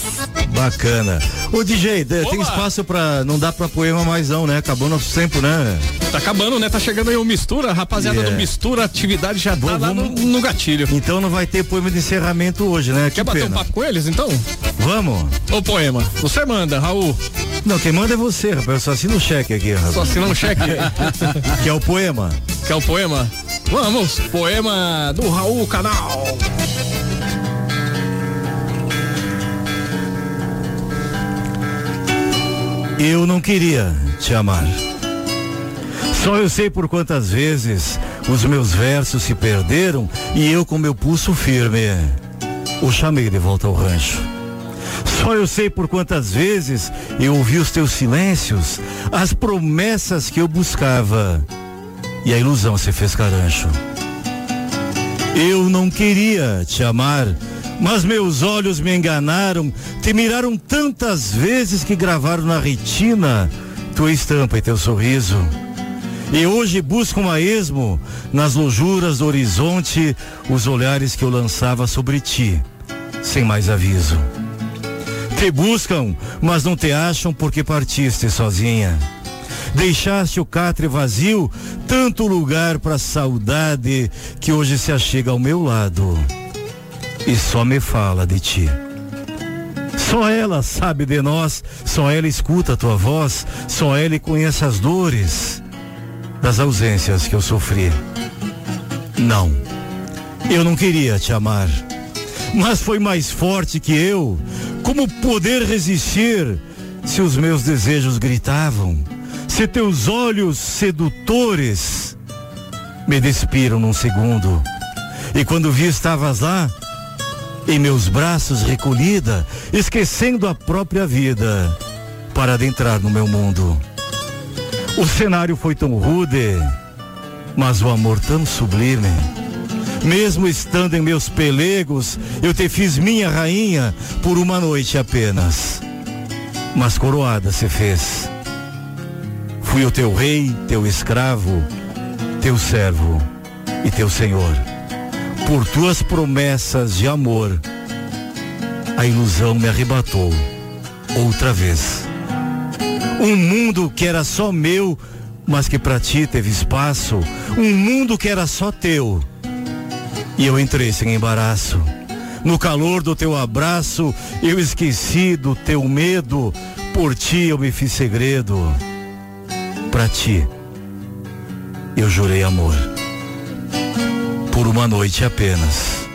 Bacana. Ô DJ, de- tem espaço pra. Não dá pra poema mais não, né? Acabou nosso tempo, né? Tá acabando, né? Tá chegando aí o Mistura, rapaziada Yeah. do Mistura, atividade já tá lá no, no gatilho. Então não vai ter poema de encerramento hoje, né? Quer que bater pena. um papo com eles, então? Vamos. Ô poema, você manda, Raul. Não, quem manda é você, rapaz. Eu só assino o cheque aqui, rapaz. Só assina um cheque. que é o poema. Quer o poema? Vamos, poema do Raul Canal. Eu não queria te amar. Só eu sei por quantas vezes os meus versos se perderam e eu com meu pulso firme o chamei de volta ao rancho. Só eu sei por quantas vezes eu ouvi os teus silêncios, as promessas que eu buscava e a ilusão se fez carancho. Eu não queria te amar, mas meus olhos me enganaram, te miraram tantas vezes que gravaram na retina tua estampa e teu sorriso. E hoje buscam a esmo, nas lojuras do horizonte, os olhares que eu lançava sobre ti, sem mais aviso. Te buscam, mas não te acham porque partiste sozinha. Deixaste o catre vazio, tanto lugar para saudade que hoje se achega ao meu lado e só me fala de ti. Só ela sabe de nós, só ela escuta a tua voz, só ela conhece as dores das ausências que eu sofri. Não, eu não queria te amar, mas foi mais forte que eu. Como poder resistir se os meus desejos gritavam? Se teus olhos sedutores me despiram num segundo. E quando vi estavas lá, em meus braços recolhida, esquecendo a própria vida para adentrar no meu mundo. O cenário foi tão rude, mas o amor tão sublime. Mesmo estando em meus pelegos, eu te fiz minha rainha por uma noite apenas. Mas coroada se fez. Fui o teu rei, teu escravo, teu servo e teu senhor. Por tuas promessas de amor, a ilusão me arrebatou outra vez. Um mundo que era só meu, mas que para ti teve espaço. Um mundo que era só teu. E eu entrei sem embaraço. No calor do teu abraço, eu esqueci do teu medo. Por ti eu me fiz segredo. Pra ti, eu jurei amor. Por uma noite apenas.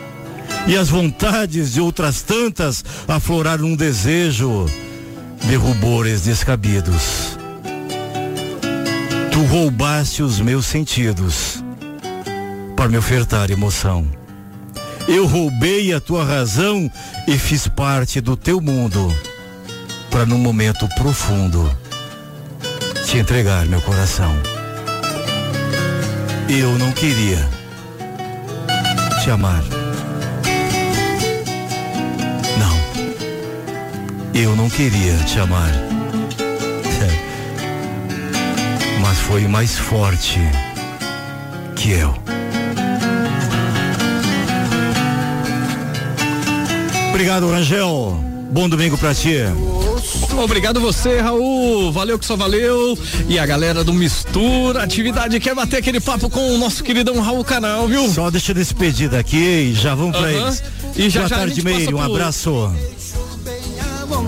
E as vontades de outras tantas afloraram um desejo de rubores descabidos. Tu roubaste os meus sentidos para me ofertar emoção. Eu roubei a tua razão e fiz parte do teu mundo para num momento profundo te entregar meu coração. Eu não queria te amar. Não. Eu não queria te amar. Mas foi mais forte que eu. Obrigado, Rangel. Bom domingo pra ti. Obrigado você, Raul. Valeu que só valeu. E a galera do Mistura Atividade quer bater aquele papo com o nosso queridão Raul Canal, viu? Só deixa eu despedir daqui e já vamos pra Aham. eles. E já Boa já tarde, Meire. Um abraço.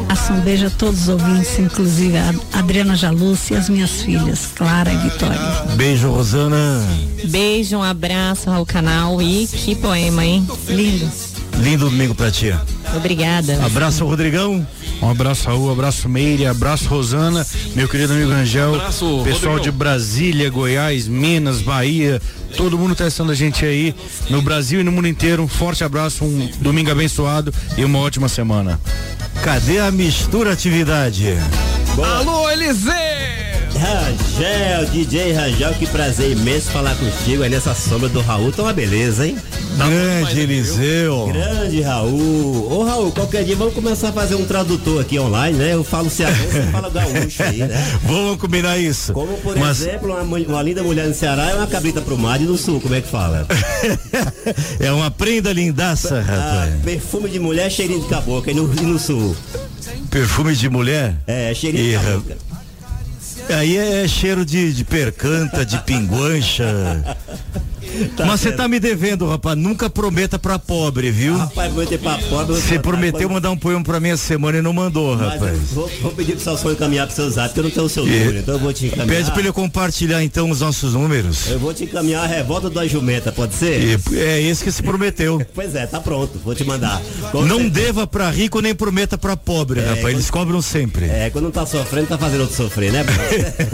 Passa um beijo a todos os ouvintes, inclusive a Adriana Jalúcia e as minhas filhas, Clara e Vitória. Beijo, Rosana. Beijo, um abraço ao canal e que poema, hein? Lindo. Lindo domingo pra ti. Obrigada. Abraço, Rodrigão. Um abraço, Raul, abraço, Meire, abraço, Rosana, meu querido amigo Rangel, Abraço, pessoal Rodrigão. de Brasília, Goiás, Minas, Bahia, todo mundo testando a gente aí no Brasil e no mundo inteiro. Um forte abraço, um domingo abençoado e uma ótima semana. Cadê a mistura atividade? Alô, Elisê! Rangel, DJ Rangel, que prazer imenso falar contigo aí nessa sombra do Raul. Tá uma beleza, hein? Grande Eliseu. Grande Raul. Ô Raul, qualquer dia vamos começar a fazer um tradutor aqui online, né? Eu falo cearense, você fala gaúcho aí, né? Vamos combinar isso. Como, por Mas- exemplo, uma, uma linda mulher no Ceará é uma cabrita pro mar e no sul, como é que fala? É uma prenda lindaça, Ah, rapaz. perfume de mulher, cheirinho de cabocla. E no, e no sul? Perfume de mulher? É, cheirinho Ih, de rapaz. Aí é cheiro de, de percanta, de pinguancha. Mas você tá me devendo, rapaz. Nunca prometa pra pobre, viu? Rapaz, vou ter pra pobre. Você prometeu mandar um poema pra minha semana e não mandou, rapaz. vou, vou pedir pro Salsão encaminhar pro seu zap, porque eu não tenho o seu número, então eu vou te encaminhar. Pede pra ele compartilhar então os nossos números. Eu vou te encaminhar a revolta da jumenta, pode ser? E é esse que se prometeu. Pois é, tá pronto, vou te mandar. Com Não certeza. deva pra rico nem prometa pra pobre, rapaz. quando- Eles cobram sempre. É, quando não tá sofrendo, tá fazendo outro sofrer, né?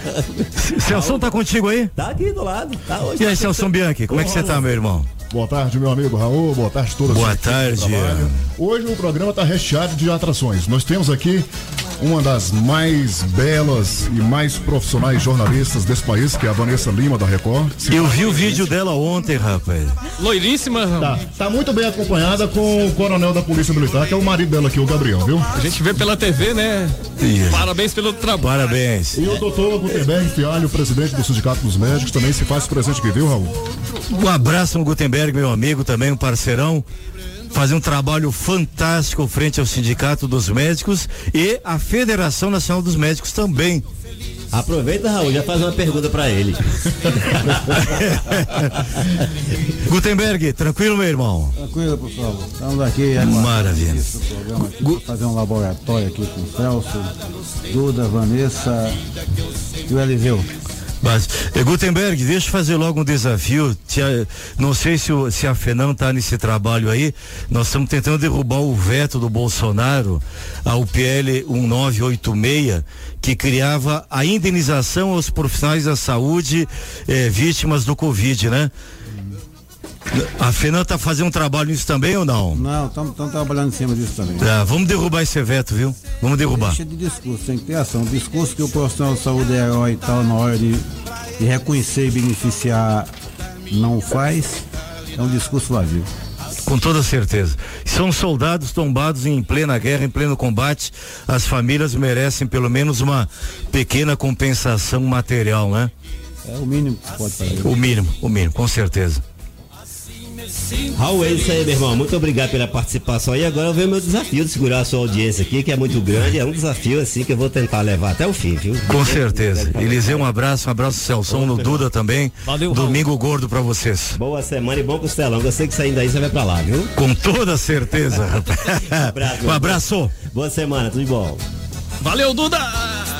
Celso tá contigo aí? Tá aqui do lado, tá hoje. E aí, Celso Bianchi, como é que você tá, meu irmão? Boa tarde, meu amigo Raul. Boa tarde a todas. Boa tarde. Hoje o programa está recheado de atrações. Nós temos aqui uma das mais belas e mais profissionais jornalistas desse país, que é a Vanessa Lima, da Record. Eu vi o vídeo dela ontem, rapaz. Loiríssima. Tá, tá muito bem acompanhada com o coronel da Polícia Militar, que é o marido dela aqui, o Gabriel, viu? A gente vê pela TV, né? Parabéns pelo trabalho. Parabéns. E o doutor Gutenberg Fialho, presidente do Sindicato dos Médicos, também se faz presente aqui, viu, Raul? Um abraço no Gutenberg, meu amigo, também um parceirão. Fazer um trabalho fantástico frente ao Sindicato dos Médicos e a Federação Nacional dos Médicos também. Aproveita, Raul, já faz uma pergunta pra ele. Gutenberg, tranquilo, meu irmão? Tranquilo, pessoal. Estamos aqui. Maravilha. Esse programa aqui, fazer um laboratório aqui com o Celso, Duda, Vanessa e o Eliseu. Mas, eh, Gutenberg, deixa eu fazer logo um desafio. Não sei se, o- se a FENAM está nesse trabalho aí. Nós estamos tentando derrubar o veto do Bolsonaro ao PL 1986, que criava a indenização aos profissionais da saúde eh, vítimas do Covid, né? A FENAM está fazendo um trabalho nisso também ou não? Não, estamos trabalhando em cima disso também. Tá, vamos derrubar esse veto, viu? Vamos derrubar. Deixa de discurso, tem que ter ação. Discurso que o profissional de saúde é herói e tal, na hora de, de reconhecer e beneficiar, não faz, é um discurso vazio. Com toda certeza. São soldados tombados em plena guerra, em pleno combate. As famílias merecem pelo menos uma pequena compensação material, né? É o mínimo que pode fazer. O mínimo, o mínimo, com certeza. Raul, é isso aí, meu irmão. Muito obrigado pela participação. E agora eu vejo meu desafio de segurar a sua audiência aqui, que é muito grande. É um desafio, assim, que eu vou tentar levar até o fim, viu? Com certeza. Eliseu, um abraço, um abraço Celso, no Duda também. Valeu, Domingo gordo pra vocês. Boa semana e bom costelão. Eu sei que saindo daí você vai pra lá, viu? Com toda certeza, rapaz. abraço. Um abraço. Boa semana, tudo de bom. Valeu, Duda!